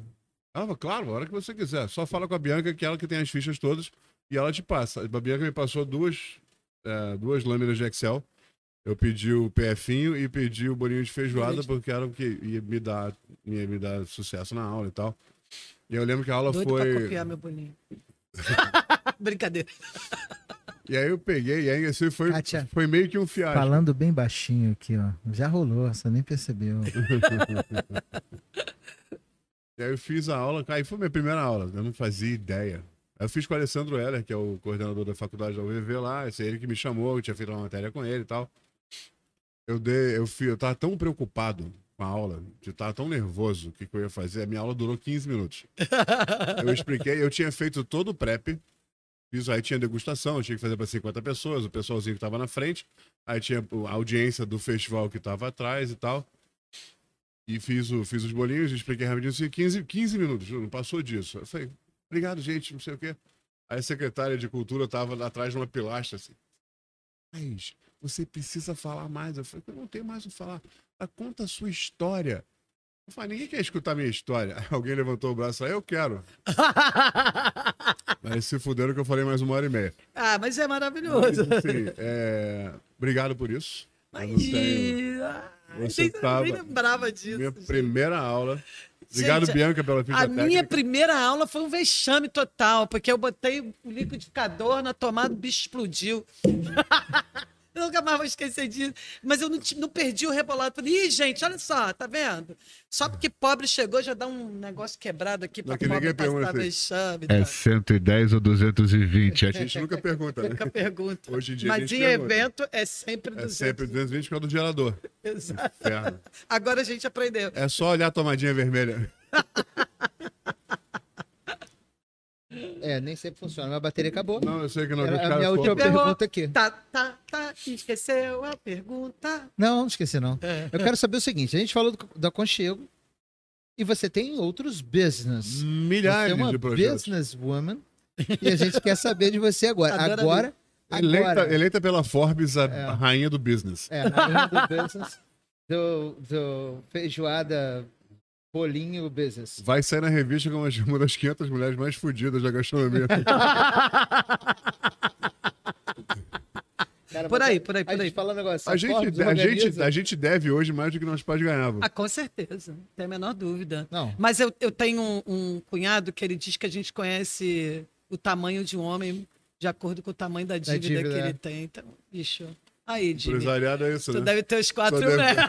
Ela claro, a hora que você quiser. Só fala com a Bianca, que é ela que tem as fichas todas, e ela te passa. A Bianca me passou duas, é, duas lâminas de Excel Eu pedi o PFinho e pedi o bolinho de feijoada porque era o que ia me dar, ia me dar sucesso na aula e tal. E eu lembro que a aula Doido foi. pra copiar meu bolinho. Brincadeira. E aí eu peguei, e aí assim foi, Kátia, foi meio que um fiasco. Falando bem baixinho aqui, ó. Já rolou, você nem percebeu. E aí eu fiz a aula, aí foi minha primeira aula, eu não fazia ideia. Eu fiz com o Alessandro Heller, que é o coordenador da faculdade da UVV lá, esse é ele que me chamou, eu tinha feito uma matéria com ele e tal. Eu dei, eu fui, eu tava tão preocupado com a aula, eu tava tão nervoso o que, que eu ia fazer, a minha aula durou 15 minutos. Eu expliquei, eu tinha feito todo o prep, fiz, aí tinha degustação, tinha que fazer para 50 pessoas, o pessoalzinho que tava na frente, aí tinha a audiência do festival que tava atrás e tal. E fiz, o, fiz os bolinhos, expliquei rapidinho, assim, 15, 15 minutos, não passou disso. Eu falei, obrigado, gente, não sei o quê. Aí a secretária de cultura tava atrás de uma pilastra, assim. Mas você precisa falar mais. Eu falei, eu não tenho mais o que falar. Ah, conta a sua história. Eu falei, ninguém quer escutar minha história. Alguém levantou o braço aí, eu quero. Mas se fuderam que eu falei mais uma hora e meia. ah, mas é Mas, maravilhoso. enfim, é, obrigado por isso. Eu tenho... Ai, Você nem, tava- nem lembrava disso. Minha gente. primeira aula. Obrigado, Gente, Bianca, pela ficha A técnica. minha primeira aula foi um vexame total, porque eu botei o liquidificador na tomada, o bicho explodiu. Eu nunca mais vou esquecer disso. Mas eu não, não perdi o rebolado. Falei, ih, gente, olha só, tá vendo? Só porque pobre chegou, já dá um negócio quebrado aqui pra Não, que pobre passar assim, vexame. É tá? 110 ou 220? A gente nunca pergunta, né? Nunca pergunta. Hoje em dia Mas em pergunta. evento é sempre É 200. sempre 220 por causa do gerador. Exato. Inferno. Agora a gente aprendeu. É só olhar a tomadinha vermelha. É, nem sempre funciona. Minha bateria acabou. Não, eu sei que não. Era os a minha última pergunta aqui. Tá, tá, tá. Esqueceu a pergunta. Não, não esqueci, não. É. Eu quero saber o seguinte: a gente falou do, do aconchego e você tem outros business. Milhares você é uma de projetos. businesswoman e a gente quer saber de você agora. Adora Agora, Eleita, agora. eleita pela Forbes a É. rainha do business. É, rainha do business, do, do feijoada, bolinho business. Vai sair na revista como uma das 500 mulheres mais fodidas da gastronomia. Cara, Por aí, por aí, por aí. fala um negócio. a, gente, a, gente, a gente deve hoje mais do que nossos pais ganhavam. Ah, com certeza. Não tem a menor dúvida. Não, Mas eu, eu tenho um, um cunhado que ele diz que a gente conhece o tamanho de um homem de acordo com o tamanho da dívida, dívida, que é. ele tem. Então, bicho. Aí, Jimmy. Empresariado é isso, Tu né? deve ter uns quatro deve- metros.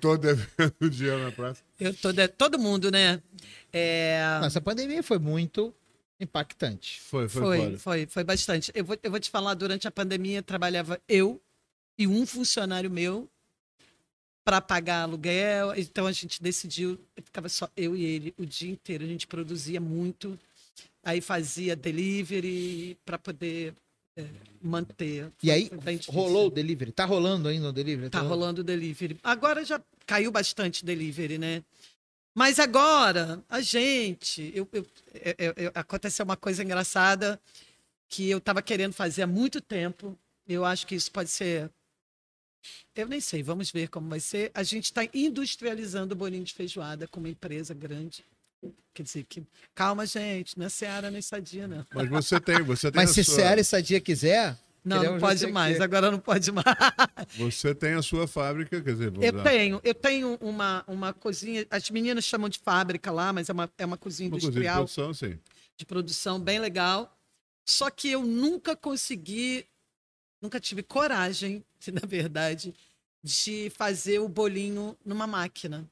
Tô devendo dinheiro na praça. Eu tô de... Todo mundo, né? É... essa pandemia foi muito impactante. Foi, foi, Foi, foi, foi bastante. Eu vou, eu vou te falar, durante a pandemia trabalhava eu e um funcionário meu para pagar aluguel. Então a gente decidiu, ficava só eu e ele o dia inteiro. A gente produzia muito, aí fazia delivery para poder manter. E aí, rolou o delivery? Tá rolando ainda o delivery? Tá rolando o delivery. Agora já caiu bastante delivery, né? Mas agora, a gente. Eu, eu- eu- eu- aconteceu uma coisa engraçada que eu estava querendo fazer há muito tempo. Eu acho que isso pode ser. Eu nem sei, vamos ver como vai ser. A gente está industrializando o bolinho de feijoada com uma empresa grande. Quer dizer, que. Calma, gente, não é Seara nem Sadia, não. Mas você tem, você tem Mas a se sua, Seara e Sadia quiser, Não, não pode mais, aqui. agora não pode mais. você tem a sua fábrica, quer dizer, Eu lá, tenho, eu tenho uma, uma cozinha, as meninas chamam de fábrica lá, mas é uma, é uma cozinha uma cozinha de industrial produção, sim. de produção bem legal. Só que eu nunca consegui, nunca tive coragem, na verdade, de fazer o bolinho numa máquina.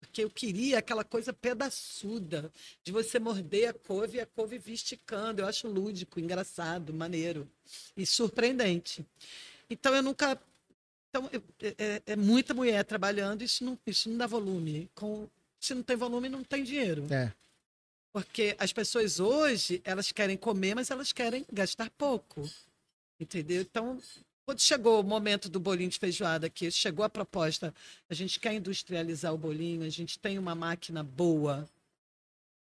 Porque eu queria aquela coisa pedaçuda, de você morder a couve e a couve vir esticando. Eu acho lúdico, engraçado, maneiro e surpreendente. Então eu nunca. Então, eu- é, é- é muita mulher trabalhando, isso não, isso não dá volume. Com, se não tem volume, não tem dinheiro. é. Porque as pessoas hoje, elas querem comer, mas elas querem gastar pouco. Entendeu? Então, quando chegou o momento do bolinho de feijoada aqui, chegou a proposta, a gente quer industrializar o bolinho, a gente tem uma máquina boa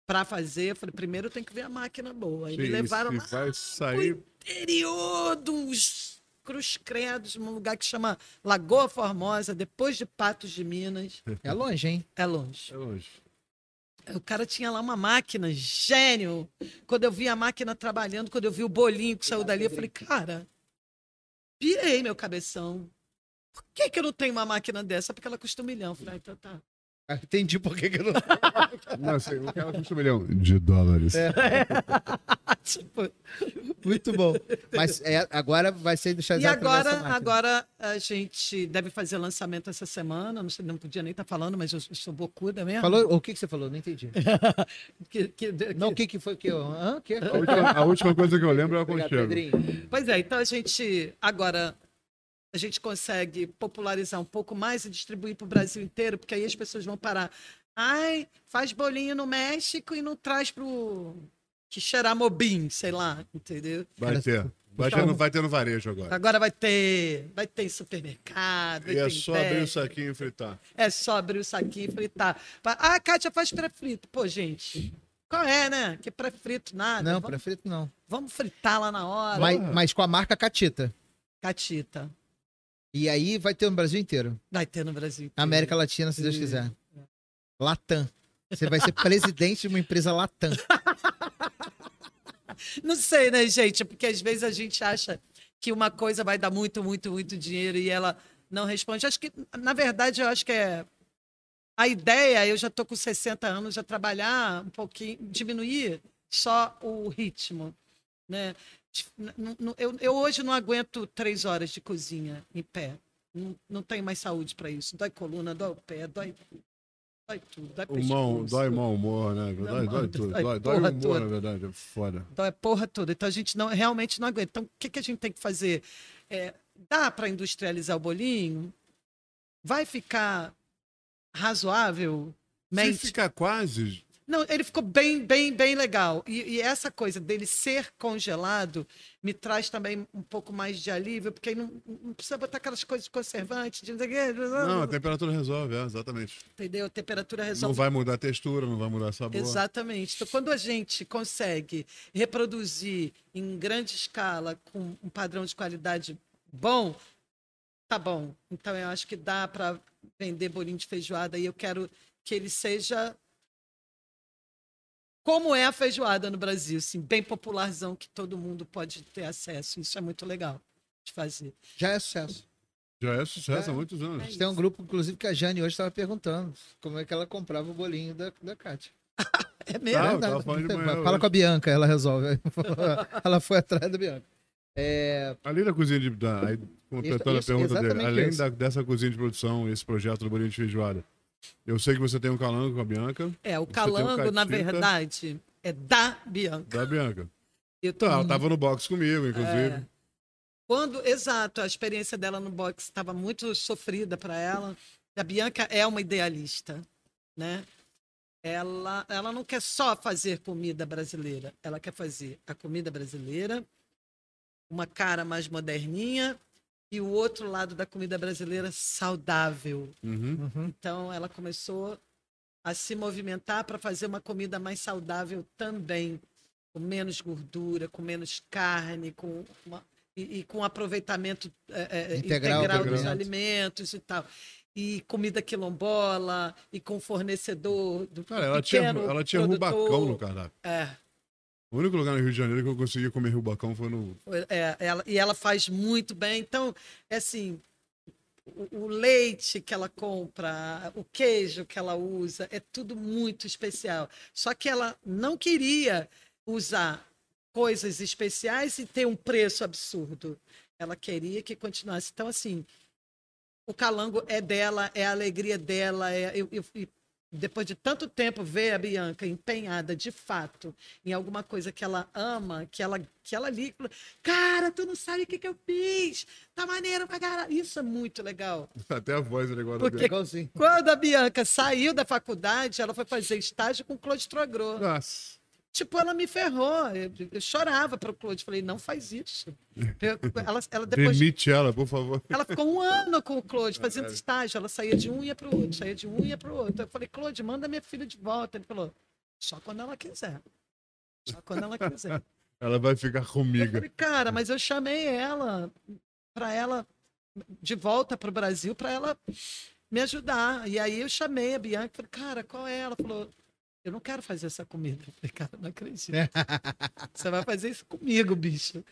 para fazer. Eu falei, primeiro tem que ver a máquina boa. E me levaram lá vai sair. no interior dos Cruz Credos, num lugar que chama Lagoa Formosa, depois de Patos de Minas. É longe, hein? É longe. É hoje. O cara tinha lá uma máquina, gênio. Quando eu vi a máquina trabalhando, quando eu vi o bolinho que saiu dali, eu falei, cara, pirei meu cabeção. Por que, que eu não tenho uma máquina dessa? Porque ela custa um milhão. Falei, ah, então tá. Ah, Entendi por que, que eu não. Não, assim, o cara custa um milhão de dólares. Tipo, Muito bom. Mas é, agora vai ser e industrializado através dessa agora, agora a gente deve fazer lançamento essa semana. Não, sei, não podia nem estar falando, mas eu, eu sou bocuda mesmo. Falou, o que, que você falou? Não entendi. Que- que- que- Não, o que, que foi que eu. Hã? O quê? A última, a última coisa que eu lembro é o Obrigado. Pedrinho. Pois é, então a gente agora a gente consegue popularizar um pouco mais e distribuir para o Brasil inteiro, porque aí as pessoas vão parar. Ai, faz bolinho no México e não traz pro que cheirar mobim, sei lá, entendeu? Vai ter. Vai ter, no, vai ter no varejo agora. Agora vai ter, vai ter em supermercado, vai E é só abrir o saquinho e fritar. É só abrir o saquinho e fritar. Ah, a Kátia faz pré-frito. Pô, gente, qual é, né? Que pré-frito nada. Não, vamos, para frito não. vamos fritar lá na hora. Mas, mas com a marca Catita. Catita. E aí vai ter no Brasil inteiro. Vai ter no Brasil. inteiro. América Latina, se Deus quiser. Latam. Você vai ser presidente de uma empresa Latam. Não sei, né, gente? Porque às vezes a gente acha que uma coisa vai dar muito, muito, muito dinheiro e ela não responde. Acho que, na verdade, eu acho que é. A ideia, eu já estou com 60 anos, já trabalhar um pouquinho, diminuir só o ritmo. Né? Eu, eu hoje não aguento três horas de cozinha em pé. Não, não tenho mais saúde para isso. Dói coluna, dói o pé, dói, dói tudo. Dói O mão, pescoço. dói mau humor, né? Dói, dói mano, tudo. dói Dói, dói o humor, toda. na verdade. É foda. É porra toda. Então a gente não, realmente não aguenta. Então o que, que a gente tem que fazer? É, dá para industrializar o bolinho? Vai ficar razoável? Se ficar quase, Não, ele ficou bem, bem, bem legal. E, e essa coisa dele ser congelado me traz também um pouco mais de alívio, porque aí não, não precisa botar aquelas coisas conservantes, de, não não, a temperatura resolve, é, exatamente. entendeu? A temperatura Não resolve vai mudar a textura, não vai mudar o sabor. Exatamente. Então, quando a gente consegue reproduzir em grande escala com um padrão de qualidade bom, tá bom. Então, eu acho que dá para vender bolinho de feijoada e eu quero que ele seja como é a feijoada no Brasil, assim, bem popularzão, que todo mundo pode ter acesso. Isso é muito legal de fazer. Já é sucesso. Já é sucesso É. há muitos anos. É Tem um grupo, inclusive, que a Jane hoje estava perguntando como é que ela comprava o bolinho da, da Kátia. É mesmo? Manhã Fala hoje. com a Bianca, ela resolve. ela foi atrás da Bianca. É, Além da cozinha de. Da, aí, completando Isso, a pergunta dele, além da- dessa cozinha de produção, esse projeto do bolinho de feijoada, eu sei que você tem um calango com a Bianca, É, o Você tem um calango, na verdade, é da Bianca. da Bianca. Eu tô Tá, ela tava no box comigo, inclusive. É. Quando, exato, a experiência dela no boxe estava muito sofrida para ela. A Bianca é uma idealista, né? Ela, ela não quer só fazer comida brasileira, ela quer fazer a comida brasileira, uma cara mais moderninha e o outro lado da comida brasileira saudável. Uhum. Então ela começou a se movimentar para fazer uma comida mais saudável também, com menos gordura, com menos carne, com uma- e, e com aproveitamento é, Integral integral, do dos alimento. alimentos e tal. E comida quilombola, e com fornecedor do Cara, ela tinha, ela tinha produtor. rubacão no cardápio. É, O único lugar no Rio de Janeiro que eu consegui comer rubacão foi no. É, ela, e ela faz muito bem. Então, é assim, o, o leite que ela compra, o queijo que ela usa, é tudo muito especial. Só que ela não queria usar coisas especiais e ter um preço absurdo. Ela queria que continuasse. Então, assim, o calango é dela, é a alegria dela. É, eu, eu- depois de tanto tempo ver a Bianca empenhada de fato em alguma coisa que ela ama, que ela, que ela liga, cara, tu não sabe o que, que eu fiz, tá maneiro pra caralho. Isso é muito legal. Até a voz é da Porque- Bianca. igualzinho. Quando a Bianca saiu da faculdade, ela foi fazer estágio com o Claude Trogro. Nossa. Tipo, ela me ferrou. Eu, eu chorava pro Claude. Falei, não faz isso. Eu- ela, ela depois Demite ela, por favor. ela ficou um ano com o Claude fazendo estágio. Ela saía de um e ia para o outro, saía de um e ia para o outro. Eu falei, Claude, manda minha filha de volta. Ele falou, só quando ela quiser. Só quando ela quiser. Ela vai ficar Eu comigo. falei, cara, mas eu chamei ela para ela de volta para o Brasil para ela me ajudar. E aí eu chamei a Bianca e falei, cara, qual é? Ela falou, eu não quero fazer essa comida. Eu falei, cara, não acredito. Você vai fazer isso comigo, bicho.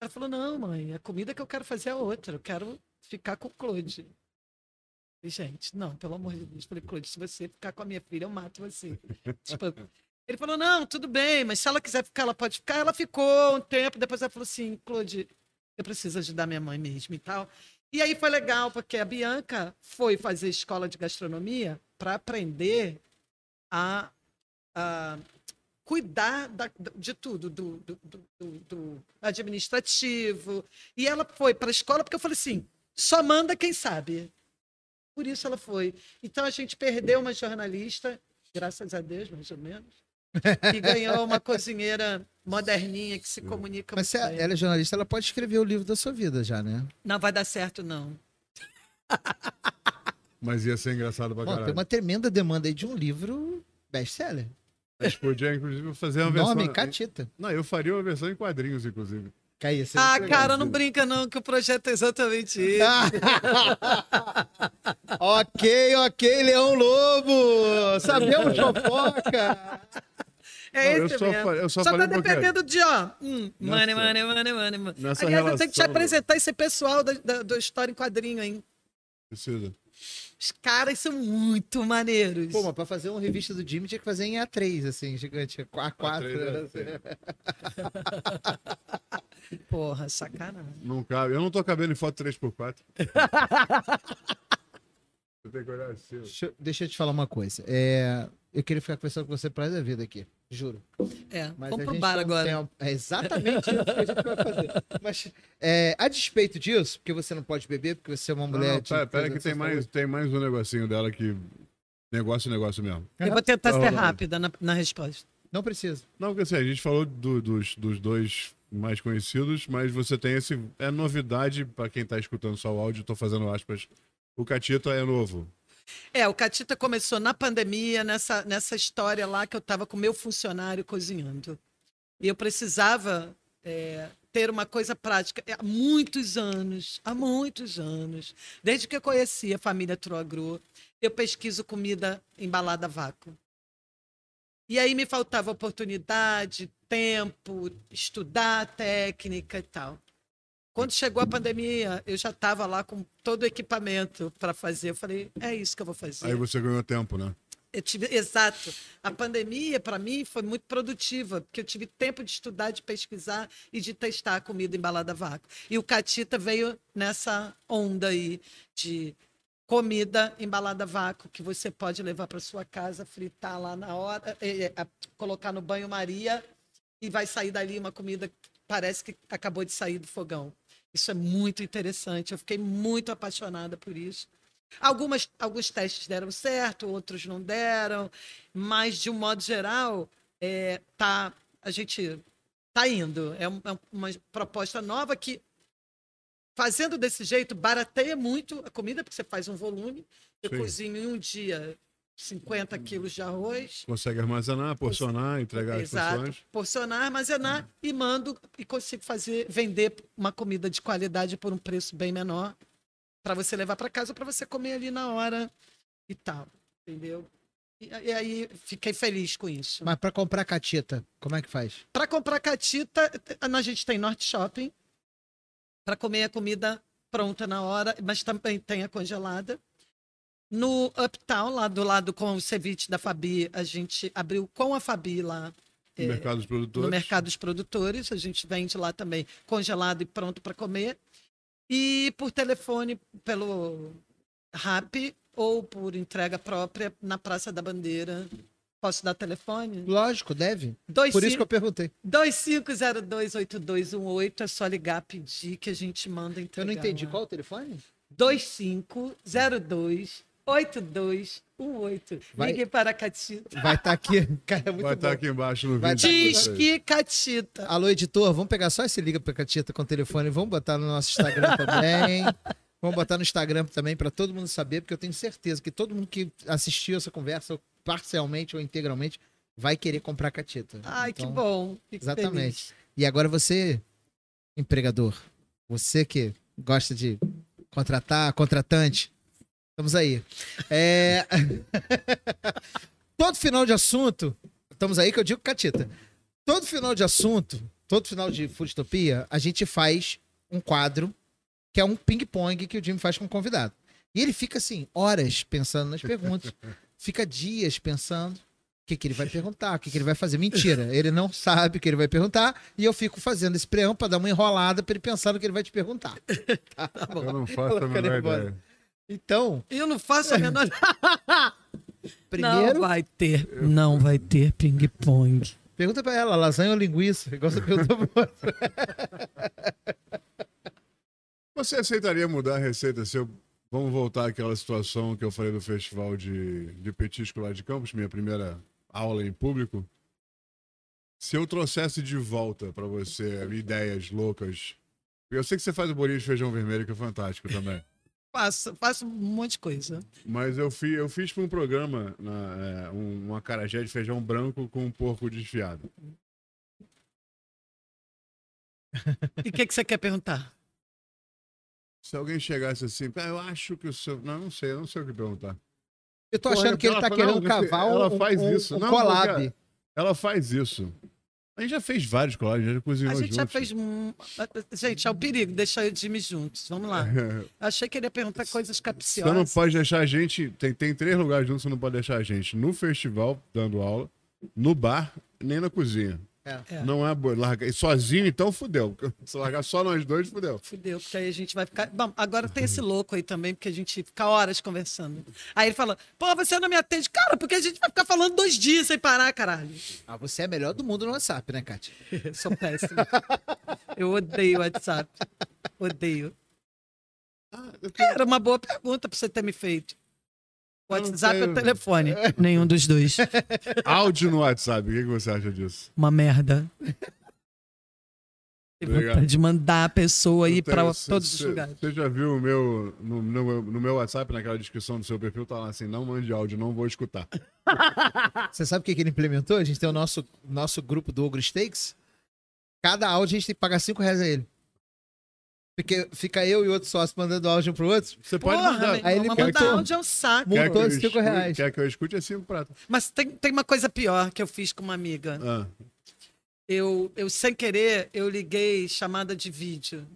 Ela falou: não, mãe, a comida que eu quero fazer é outra. Eu quero ficar com o Claude. E, gente, não, pelo amor de Deus. Falei, Claude, se você ficar com a minha filha, eu mato você. tipo, ele falou: não, tudo bem, mas se ela quiser ficar, ela pode ficar. Ela ficou um tempo, depois ela falou assim: Claude, eu preciso ajudar minha mãe mesmo e tal. E aí foi legal, porque a Bianca foi fazer escola de gastronomia para aprender a, a cuidar da, de tudo, do, do, do, do, administrativo. E ela foi para a escola porque eu falei assim: só manda quem sabe. Por isso ela foi. Então a gente perdeu uma jornalista, graças a Deus, mais ou menos, e ganhou uma cozinheira moderninha que se comunica Mas se ela é jornalista, ela pode escrever o livro da sua vida já, né? Não vai dar certo, não. Mas ia ser engraçado pra Bom, caralho. Tem uma tremenda demanda aí de um livro best-seller. A gente podia, inclusive, fazer uma versão... Nome, Catita. Não, eu faria uma versão em quadrinhos, inclusive. Caía, ah, cara, não brinca não, que o projeto é exatamente isso. ok, ok, Leão Lobo! Sabemos fofoca! É não, esse eu só, mesmo. Eu só, só tá dependendo de, ó. Hum, money, money, money, money, money. Nessa Aliás, relação... eu tenho que te apresentar esse pessoal da, da, do História em Quadrinho, hein? Precisa. Os caras são muito maneiros. Pô, mas pra fazer uma revista do Jimmy tinha que fazer em A3, assim, gigante. A4. A3, assim. Porra, sacanagem. Não cabe. Eu não tô cabendo em foto 3x4. Você tem que olhar assim. Deixa, deixa eu te falar uma coisa. É, eu queria ficar conversando com você pra da vida aqui. Juro. É, Mas vamos pro bar agora. É exatamente isso que a gente vai fazer. Mas, é, a despeito disso, porque você não pode beber, porque você é uma mulher. Não, não, pera, pera que tem mais, tem mais um negocinho dela que. Negócio, negócio mesmo. Eu vou tentar ser rápida na, na resposta. Não precisa. Não, porque assim, a gente falou do, dos, dos dois mais conhecidos, mas você tem esse. É novidade para quem tá escutando só o áudio, tô fazendo aspas. O Catita é novo. É, o Catita começou na pandemia, nessa, nessa história lá que eu estava com meu funcionário cozinhando. E eu precisava é, ter uma coisa prática. Há muitos anos, há muitos anos, desde que eu conheci a família Troagro, eu pesquiso comida embalada a vácuo. E aí me faltava oportunidade, tempo, estudar técnica e tal. Quando chegou a pandemia, eu já estava lá com todo o equipamento para fazer. Eu falei, é isso que eu vou fazer. Aí você ganhou tempo, né? Eu tive, exato. A pandemia, para mim, foi muito produtiva, porque eu tive tempo de estudar, de pesquisar e de testar a comida embalada a vácuo. E o Catita veio nessa onda aí de comida embalada a vácuo, que você pode levar para sua casa, fritar lá na hora, é, é, colocar no banho-maria e vai sair dali uma comida que parece que acabou de sair do fogão. Isso é muito interessante. Eu fiquei muito apaixonada por isso. Algumas, alguns testes deram certo, outros não deram, mas de um modo geral, é, tá, a gente tá indo. É, é uma proposta nova que, fazendo desse jeito, barateia muito a comida, porque você faz um volume. Eu Sim. cozinho em um dia 50 quilos de arroz. Consegue armazenar, porcionar, entregar Exato. as porções. Porcionar, armazenar e mando e consigo fazer, vender uma comida de qualidade por um preço bem menor para você levar para casa para você comer ali na hora e tal, entendeu? E, e aí fiquei feliz com isso. Mas para comprar catita, como é que faz? Para comprar catita, a gente tem Norte Shopping para comer a comida pronta na hora, mas também tem a congelada. No Uptown, lá do lado com o ceviche da Fabi, a gente abriu com a Fabi lá. No é, mercado dos produtores. No mercado dos produtores. A gente vende lá também congelado e pronto para comer. E por telefone, pelo RAP ou por entrega própria na Praça da Bandeira. Posso dar telefone? Lógico, deve. Dois por isso que eu perguntei. 25028218, é só ligar, pedir que a gente manda entregar. Eu não entendi. Lá. Qual o telefone? 2502 8218. Vai, Ligue para a Catita. Vai estar tá aqui. Cara, é vai estar tá aqui embaixo no vídeo. Diz que Catita. Alô, editor, vamos pegar só esse Liga para a Catita com o telefone. Vamos botar no nosso Instagram também. vamos botar no Instagram também para todo mundo saber, porque eu tenho certeza que todo mundo que assistiu essa conversa, parcialmente ou integralmente, vai querer comprar Catita. Ai, então, que bom. Fico exatamente. Feliz. E agora você, empregador, você que gosta de contratar, contratante, Estamos aí. É... Todo final de assunto. Estamos aí que eu digo catita. Todo final de assunto todo final de Futopia, a gente faz um quadro que é um ping-pong que o Jimmy faz com o convidado. E ele fica assim, horas pensando nas perguntas, fica dias pensando o que, que ele vai perguntar, o que, que ele vai fazer. Mentira, ele não sabe o que ele vai perguntar e eu fico fazendo esse preâmbulo para dar uma enrolada para ele pensar no que ele vai te perguntar. Tá eu não faço a menor ideia. Então. Eu não faço a menor. Primeiro. Não vai ter, não vai ter ping-pong. Pergunta pra ela, lasanha ou linguiça? Igual você perguntou pro outro. Você aceitaria mudar a receita se eu. Vamos voltar àquela situação que eu falei do festival de, de petisco lá de Campos, minha primeira aula em público. Se eu trouxesse de volta para você ideias loucas. Eu sei que você faz o bolinho de feijão vermelho, que é fantástico também. Faço, faço um monte de coisa. Mas eu, fi, eu fiz para um programa na, é, um, uma carajé de feijão branco com um porco desfiado. E o que, que você quer perguntar? Se alguém chegasse assim, ah, eu acho que o seu. Não, não sei, eu não sei o que perguntar. Eu tô achando que ele tá querendo cavar ela um, faz um, isso. um não, collab. Ela faz isso. A gente já fez vários collabs, já cozinhou A gente juntos. já fez. um- Gente, é o perigo deixar eu e o Jimmy juntos. Vamos lá. Achei que ele ia perguntar coisas Você capciosas. não pode deixar a gente. Tem, tem três lugares juntos que você não pode deixar a gente: no festival, dando aula, no bar, nem na cozinha. É. Não é boa. Larga... E sozinho, então fudeu. Se largar só nós dois, fudeu. Fudeu, porque aí a gente vai ficar. Bom, agora tem esse louco aí também, porque a gente fica horas conversando. Aí ele fala, pô, você não me atende. Cara, porque a gente vai ficar falando dois dias sem parar, caralho. Ah, você é a melhor do mundo no WhatsApp, né, Kátia? Sou péssimo. Eu odeio WhatsApp. Odeio. Ah, eu tenho- Era uma boa pergunta pra você ter me feito. WhatsApp tenho- ou telefone? Nenhum dos dois. Áudio no WhatsApp, o que, que você acha disso? Uma merda. Tem Obrigado. vontade de mandar a pessoa ir tenho- todos os cê- lugares. Você já viu o meu no, no, no meu WhatsApp, naquela descrição do seu perfil, tá lá assim: não mande áudio, não vou escutar. Você sabe o que, que ele implementou? A gente tem o nosso, nosso grupo do Ogro Steaks. Cada áudio a gente tem que pagar 5 reais a ele. Porque fica eu e outro sócio mandando áudio um pro outro. Você pode Porra, mandar. meu Aí ele mandar botou- áudio é um saco. Multou Quer que eu cinco escute- reais. Quer que eu escute é cinco pratos. Mas tem, tem uma coisa pior que eu fiz com uma amiga. Ah, Eu, eu, sem querer, eu liguei chamada de vídeo.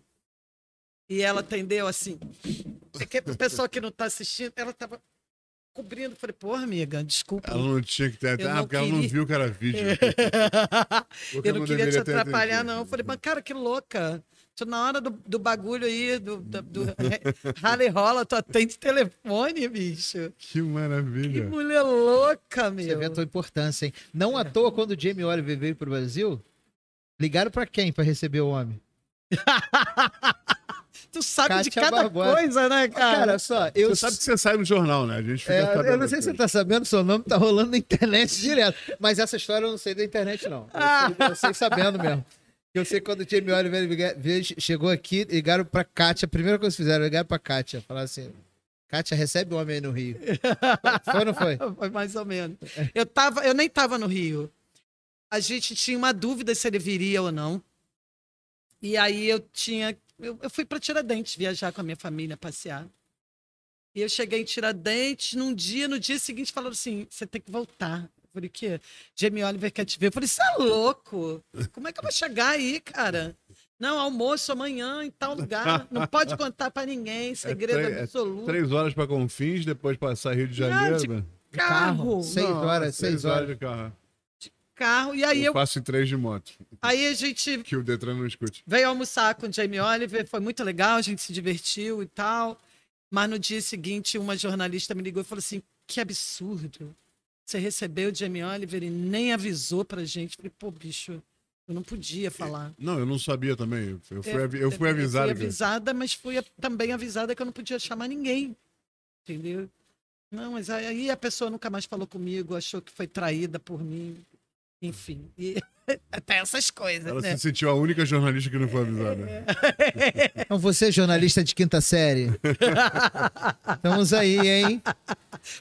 E ela atendeu assim. É que a pessoa que não tá assistindo, ela tava cobrindo. Falei, porra, amiga, desculpa. ela não tinha que ter. Eu Ah, não porque ela não queria. viu que era vídeo. Eu não queria te atrapalhar, atendido. não. Eu falei, mas cara, que louca. Tu na hora do, do bagulho aí, do, do, do rally rola, tu atende telefone, bicho. Que Que maravilha. mulher louca, Você vê a meu. tua importância, hein? Não à toa, quando o Jamie Oliver veio pro Brasil, ligaram pra quem pra receber o homem? Tu sabe de cada Barbosa. coisa, né, cara? Cara, só, eu. Você sabe que você sai no jornal, né? A gente fica É, sabendo eu não sei se você tá sabendo, seu nome tá rolando na internet direto. Mas essa história eu não sei da internet, não. Eu sei, eu sei sabendo mesmo. Eu sei quando o Jamie Oliver chegou aqui, ligaram pra Kátia, a primeira coisa que fizeram, ligaram pra Kátia. Falaram assim: Kátia, recebe o homem aí no Rio. Foi ou não foi? Foi mais ou menos. Eu, tava, eu nem tava no Rio. A gente tinha uma dúvida se ele viria ou não. E aí eu tinha. Eu, eu fui para Tiradentes viajar com a minha família, passear. E eu cheguei em Tiradentes num dia, no dia seguinte, falaram assim: você tem que voltar. Eu falei, o quê? Jamie Oliver quer te ver. Eu falei, você é louco? Como é que eu vou chegar aí, cara? Não, almoço amanhã em tal lugar. Não pode contar para ninguém, segredo três- é absoluto. Três horas pra Confins, depois passar Rio de Janeiro. de né? Carro, Seis Não, horas, seis horas. de carro. carro. E aí eu, eu, faço em três de moto, aí a gente que o Detran não escute. veio almoçar com o Jamie Oliver, foi muito legal, a gente se divertiu e tal. Mas no dia seguinte, uma jornalista me ligou e falou assim: que absurdo. Você recebeu o Jamie Oliver e nem avisou pra gente. Falei, pô, bicho, eu não podia falar. Não, eu não sabia também. Eu fui, É, avi- eu fui avisado. Eu fui avisada, mas fui também avisada que eu não podia chamar ninguém. Entendeu? Não, mas aí a pessoa nunca mais falou comigo, achou que foi traída por mim. Enfim. E até essas coisas, Ela né? se sentiu a única jornalista que não foi avisada. Então você, jornalista de quinta série. Estamos aí, hein?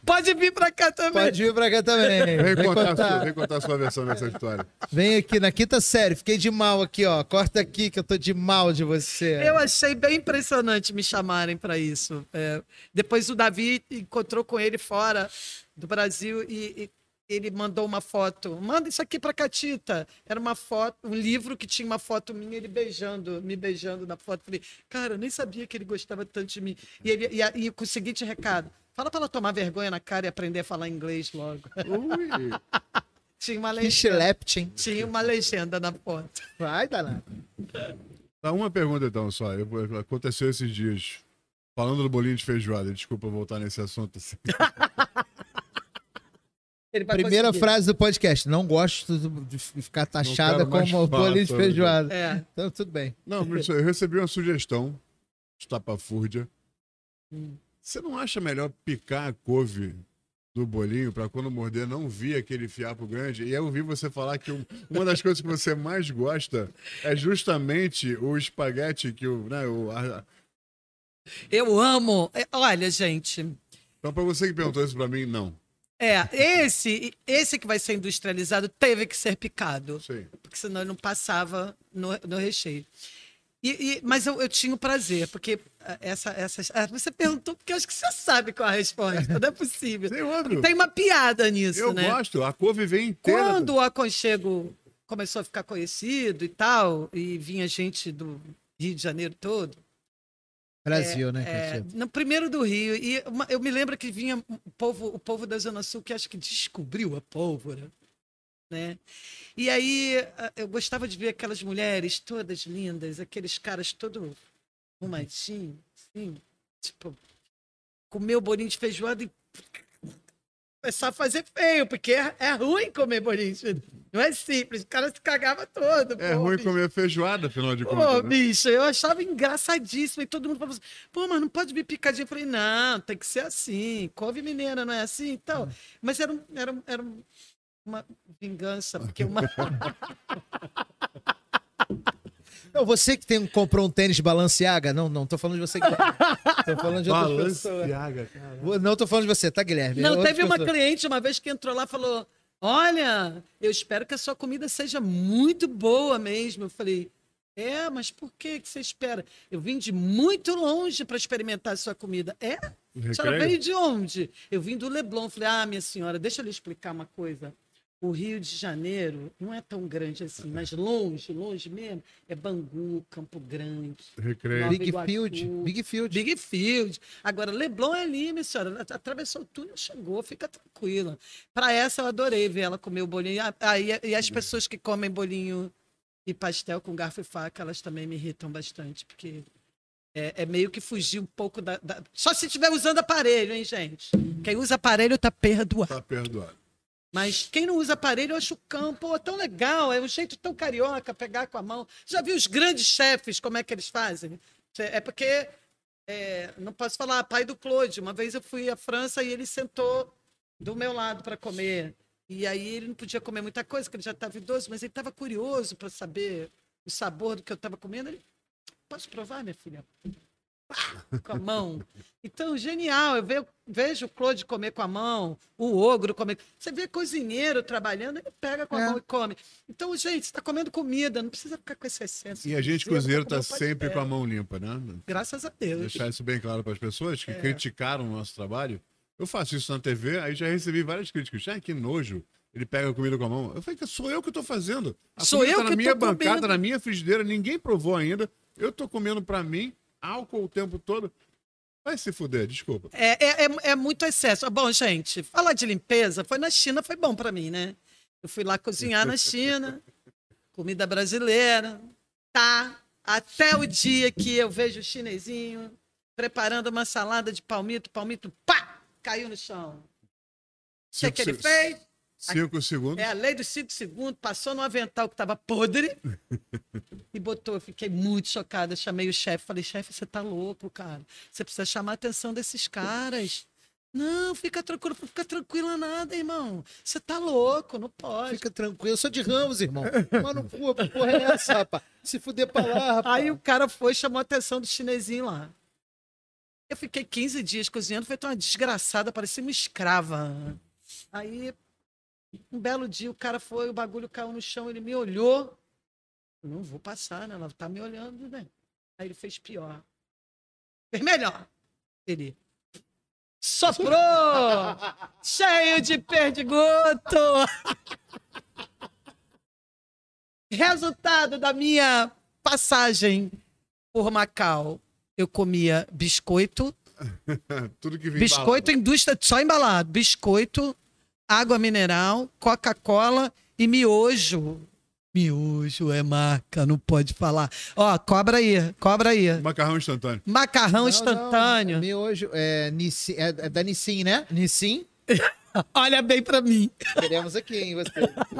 Pode vir pra cá também. Pode vir pra cá também. Vem Vem contar, a sua, contar. vem contar a sua versão dessa história. Vem aqui na quinta série. Fiquei de mal aqui, ó. Corta aqui que eu tô de mal de você. Eu achei bem impressionante me chamarem para isso. É, depois o Davi encontrou com ele fora do Brasil e, e ele mandou uma foto. Manda isso aqui pra Catita. Era uma foto, um livro que tinha uma foto minha, ele beijando, me beijando na foto. Falei, cara, eu nem sabia que ele gostava tanto de mim. E, ele, e, e com o seguinte recado: fala pra ela tomar vergonha na cara e aprender a falar inglês logo. Ui. tinha uma legenda. Leptin. Tinha uma legenda na foto. Vai, danado. Tá, uma pergunta então só. Eu- aconteceu esses dias. Falando do bolinho de feijoada, desculpa voltar nesse assunto. assim. Primeira conseguir. frase do podcast. Não gosto de ficar taxada como de feijoada. É. Então, tudo bem. Não, mas eu recebi uma sugestão de tapafúrdia. Hum. Você não acha melhor picar a couve do bolinho para quando morder não vir aquele fiapo grande? E eu ouvi você falar que um- uma das coisas que você mais gosta é justamente o espaguete que o, né, o a- Eu amo. É, Olha, gente. Então para você que perguntou isso para mim, não. É, esse, esse que vai ser industrializado teve que ser picado. Sei. porque senão ele não passava no, no recheio. E, e- mas eu, eu tinha o prazer, porque ah, essa, essas. ah, você perguntou, porque eu acho que você sabe qual é a resposta, não é possível. Óbvio. Tem uma piada nisso, Eu né? gosto. A couve vem inteira. Quando o aconchego começou a ficar conhecido e tal, e vinha gente do Rio de Janeiro todo, Brasil, né, é, Catia? no primeiro do Rio, e uma- eu me lembro que vinha o povo, o povo da Zona Sul que acho que descobriu a pólvora, né? E aí eu gostava de ver aquelas mulheres todas lindas, aqueles caras todo arrumadinhos, assim, tipo, comer o bolinho de feijoada e começar a fazer feio, porque é, é ruim comer feijoada. Não é simples, o cara se cagava todo. É pô, ruim bicho. comer feijoada, afinal de Pô, contas. né? bicho, eu achava engraçadíssimo. E todo mundo falava assim, pô, mas não pode vir picadinho. Eu falei, não, tem que ser assim. Couve mineira não é assim e tal. Mas era, um- era, um- era um- uma vingança, porque uma... Não, você que tem, comprou um tênis Balenciaga, não, não, tô falando de você que Tô falando de. Balenciaga, cara. Não tô falando de você, tá, Guilherme? Não, Outras teve uma pessoas. cliente uma vez que entrou lá e falou, olha, eu espero que a sua comida seja muito boa mesmo. Eu falei, é, mas por que, que você espera? Eu vim de muito longe para experimentar a sua comida. É? A senhora veio de onde? Eu vim do Leblon. Falei, ah, minha senhora, deixa eu lhe explicar uma coisa. O Rio de Janeiro não é tão grande assim, mas longe, longe mesmo, é Bangu, Campo Grande, Recreio. Big. Field, Big Field. Big Field. Agora, Leblon é ali, minha senhora. At- Atravessou o túnel, chegou, fica tranquila. Para essa, eu adorei ver ela comer o bolinho. Ah, e, e as pessoas que comem bolinho e pastel com garfo e faca, elas também me irritam bastante, porque é, é meio que fugir um pouco da, da- Só se estiver usando aparelho, hein, gente? Quem usa aparelho tá perdoado. Tá perdoado. Mas quem não usa aparelho, acho o campo tão legal, é um jeito tão carioca pegar com a mão. Já viu os grandes chefes, como é que eles fazem? É porque, é, não posso falar, pai do Claude. Uma vez eu fui à França e ele sentou do meu lado para comer. E aí ele não podia comer muita coisa, porque ele já estava idoso, mas ele estava curioso para saber o sabor do que eu estava comendo. Ele, posso provar, minha filha? Com a mão. Então, genial. Eu ve- vejo o Claude comer com a mão, o ogro comer. Você vê cozinheiro trabalhando, ele pega com a É. mão e come. Então, gente, você está comendo comida, não precisa ficar com esse excesso. E a gente cozinheiro tá um sempre com a mão limpa, né? Graças a Deus. Deixar isso bem claro para as pessoas É. que criticaram o nosso trabalho. Eu faço isso na TV, aí já recebi várias críticas. Ah, que nojo. Ele pega a comida com a mão. Eu falei que sou eu que estou fazendo. A Sou eu tá na que minha tô bancada, comendo. na minha frigideira, ninguém provou ainda. Eu tô comendo para mim, álcool o tempo todo. Vai se fuder, desculpa. É, é, é, é muito excesso. Bom, gente, falar de limpeza, foi na China, foi bom para mim, né? Eu fui lá cozinhar na China, comida brasileira, tá? Até o dia que eu vejo o chinesinho preparando uma salada de palmito, palmito, pá, caiu no chão. O que, Cinco que ele fez? Cinco segundos. É a lei dos cinco segundos, passou no avental que estava podre e botou. Eu fiquei muito chocada. Chamei o chefe, falei, chefe, você tá louco, cara. Você precisa chamar a atenção desses caras. Não, fica tranquilo, fica tranquila nada, irmão. Você tá louco, não pode. Fica tranquilo, eu sou de Ramos, irmão. Mano, porra, porra é essa, rapaz? Se fuder pra lá, rapaz. Aí o cara foi e chamou a atenção do chinesinho lá. Eu fiquei 15 dias cozinhando, foi tão uma desgraçada, parecia uma escrava. Aí, um belo dia, o cara foi, o bagulho caiu no chão, ele me olhou. Eu Não vou passar, né? Ela tá me olhando, né? Aí ele fez pior. Fez melhor. Ele. Soprou! Cheio de perdigoto! Resultado da minha passagem por Macau. Eu comia biscoito. Tudo que vem Biscoito, indústria só embalado. Biscoito, água mineral, Coca-Cola e miojo. Miojo é marca, não pode falar. Ó, cobra aí, cobra aí. Macarrão instantâneo. Macarrão Não, instantâneo. Não, miojo, é, Nissin, é, é da Nissin, né? Nissin. Olha bem pra mim. Queremos aqui, hein, você.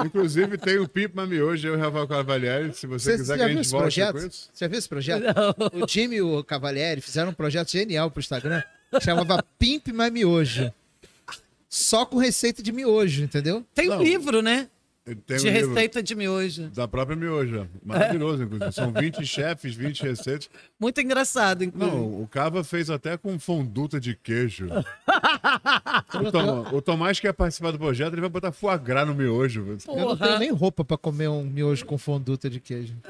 Inclusive tem o Pipo Miojo, eu e o Rafael Cavalieri. Se você, Você, quiser que a gente volte projeto? com isso. Você já viu esse projeto? O Jimmy e o Cavalieri fizeram um projeto genial pro Instagram. Chamava Pimp My Miojo. Só com receita de miojo, entendeu? Tem um Não. livro, né? Tem de um receita de miojo. da própria Miojo. Maravilhoso, inclusive. São 20 chefes, 20 receitas. Muito engraçado, inclusive. Não, o Cava fez até com fonduta de queijo. o, Tom- o Tomás quer participar do projeto, ele vai botar foie gras no miojo. Eu não Porra. tenho nem roupa pra comer um miojo com fonduta de queijo.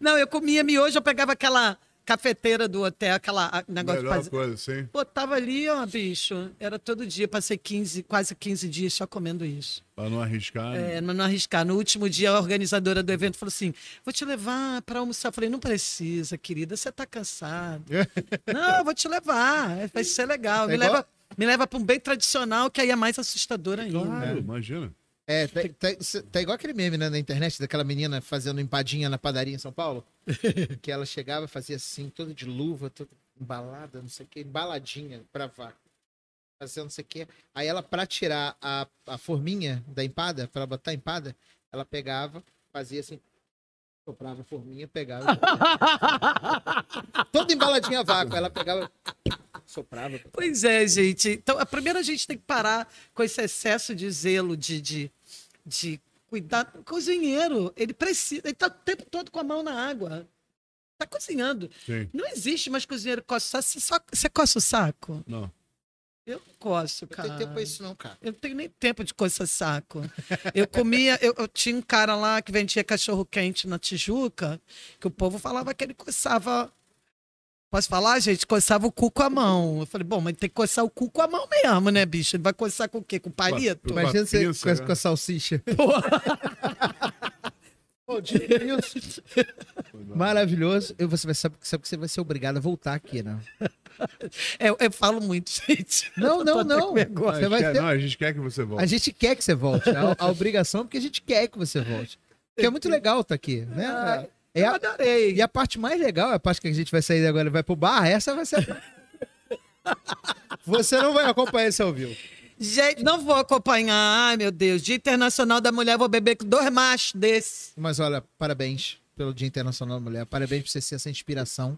Não, eu comia miojo, eu pegava aquela cafeteira do hotel, aquela negócio de Melhor fazer. coisa, sim. Botava ali, ó, bicho. Era todo dia, passei 15, quase 15 dias só comendo isso. Pra não arriscar. né? É, não arriscar. No último dia, a organizadora do evento falou assim: vou te levar para almoçar. Eu falei, não precisa, querida, você tá cansado. não, eu vou te levar, vai ser legal. Me É igual- leva, me leva para um bem tradicional, que aí é mais assustador ainda. Claro, imagina. É, tá, tá- tá igual aquele meme né, na internet daquela menina fazendo empadinha na padaria em São Paulo. que ela chegava, fazia assim, toda de luva, toda embalada, não sei o que, embaladinha pra vaca. Fazendo não sei o que. Aí ela, pra tirar a, a forminha da empada, pra botar a empada, ela pegava, fazia assim, soprava a forminha, pegava. toda embaladinha a vácuo. Ela pegava, soprava. Pois é, gente. Então, a primeira a gente tem que parar com esse excesso de zelo, de, de, de cuidar. O cozinheiro, ele precisa, ele tá o tempo todo com a mão na água. Tá cozinhando. Sim. Não existe mais cozinheiro que coça. Você, só, você coça o saco? Não. Eu não coço, Não cara. tem tempo pra isso não, cara. Eu não tenho nem tempo de coçar saco. Eu comia, eu, eu tinha um cara lá que vendia cachorro quente na Tijuca, que o povo falava que ele coçava. Posso falar, gente? Coçava o cu com a mão. Eu falei, bom, mas tem que coçar o cu com a mão mesmo, né, bicho? Ele vai coçar com o quê? Com palito? Com a Imagina você pinça, com, a- né? com a salsicha. Pô. Maravilhoso. E você vai saber, sabe que você vai ser obrigado a voltar aqui, né? Eu, eu falo muito, gente. Não, Eu não, não. Você vai Quer- ter- Não, a gente quer que você volte. A gente quer que você volte. A, a obrigação é porque a gente quer que você volte. Porque é muito legal estar aqui, né? Ah, É Eu a- adorei. e a parte mais legal, a parte que a gente vai sair agora e vai pro bar, essa vai ser. Você não vai acompanhar esse ao vivo. Gente, não vou acompanhar. Ai, meu Deus. Dia Internacional da Mulher, vou beber com dois machos desses. Mas olha, parabéns pelo Dia Internacional da Mulher. Parabéns por você ser essa inspiração.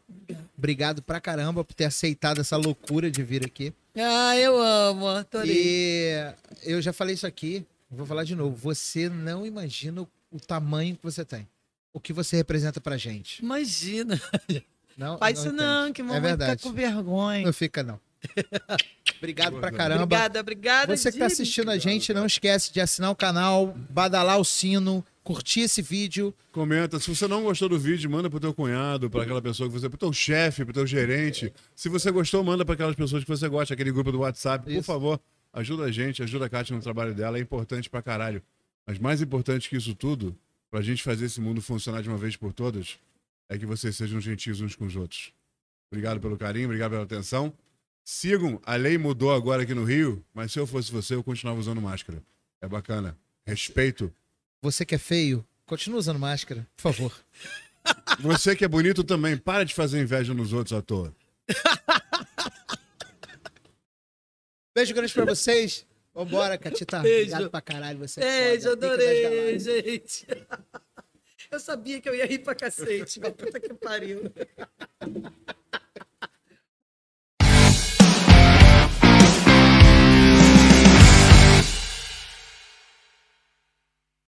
Obrigado pra caramba por ter aceitado essa loucura de vir aqui. Ah, eu amo. Adorei. E eu já falei isso aqui, vou falar de novo. Você não imagina o tamanho que você tem. O que você representa pra gente. Imagina. Não, Faz isso não, entende. que É mamãe fica verdade. com vergonha. Não fica, não. Obrigado pra caramba. Obrigada, obrigada. Você que tá assistindo a gente, não esquece de assinar o canal, badalar o sino, curtir esse vídeo. Comenta. Se você não gostou do vídeo, manda pro teu cunhado, pra aquela pessoa que você. pro teu chefe, pro teu gerente. Se você gostou, manda pra aquelas pessoas que você gosta, aquele grupo do WhatsApp. Por Isso. favor, ajuda a gente, ajuda a Kátia no trabalho dela. É importante pra caralho. Mas mais importante que isso tudo, pra gente fazer esse mundo funcionar de uma vez por todas, é que vocês sejam gentis uns com os outros. Obrigado pelo carinho, obrigado pela atenção. Sigam, a lei mudou agora aqui no Rio, mas se eu fosse você, eu continuava usando máscara. É bacana. Respeito. Você que é feio, continua usando máscara, por favor. Você que é bonito também, para de fazer inveja nos outros à toa. Beijo grande pra vocês. Vambora, Catita. Beijo. Obrigado pra caralho você. É Beijo, foda. adorei, gente. Eu sabia que eu ia rir pra cacete, mas puta que pariu.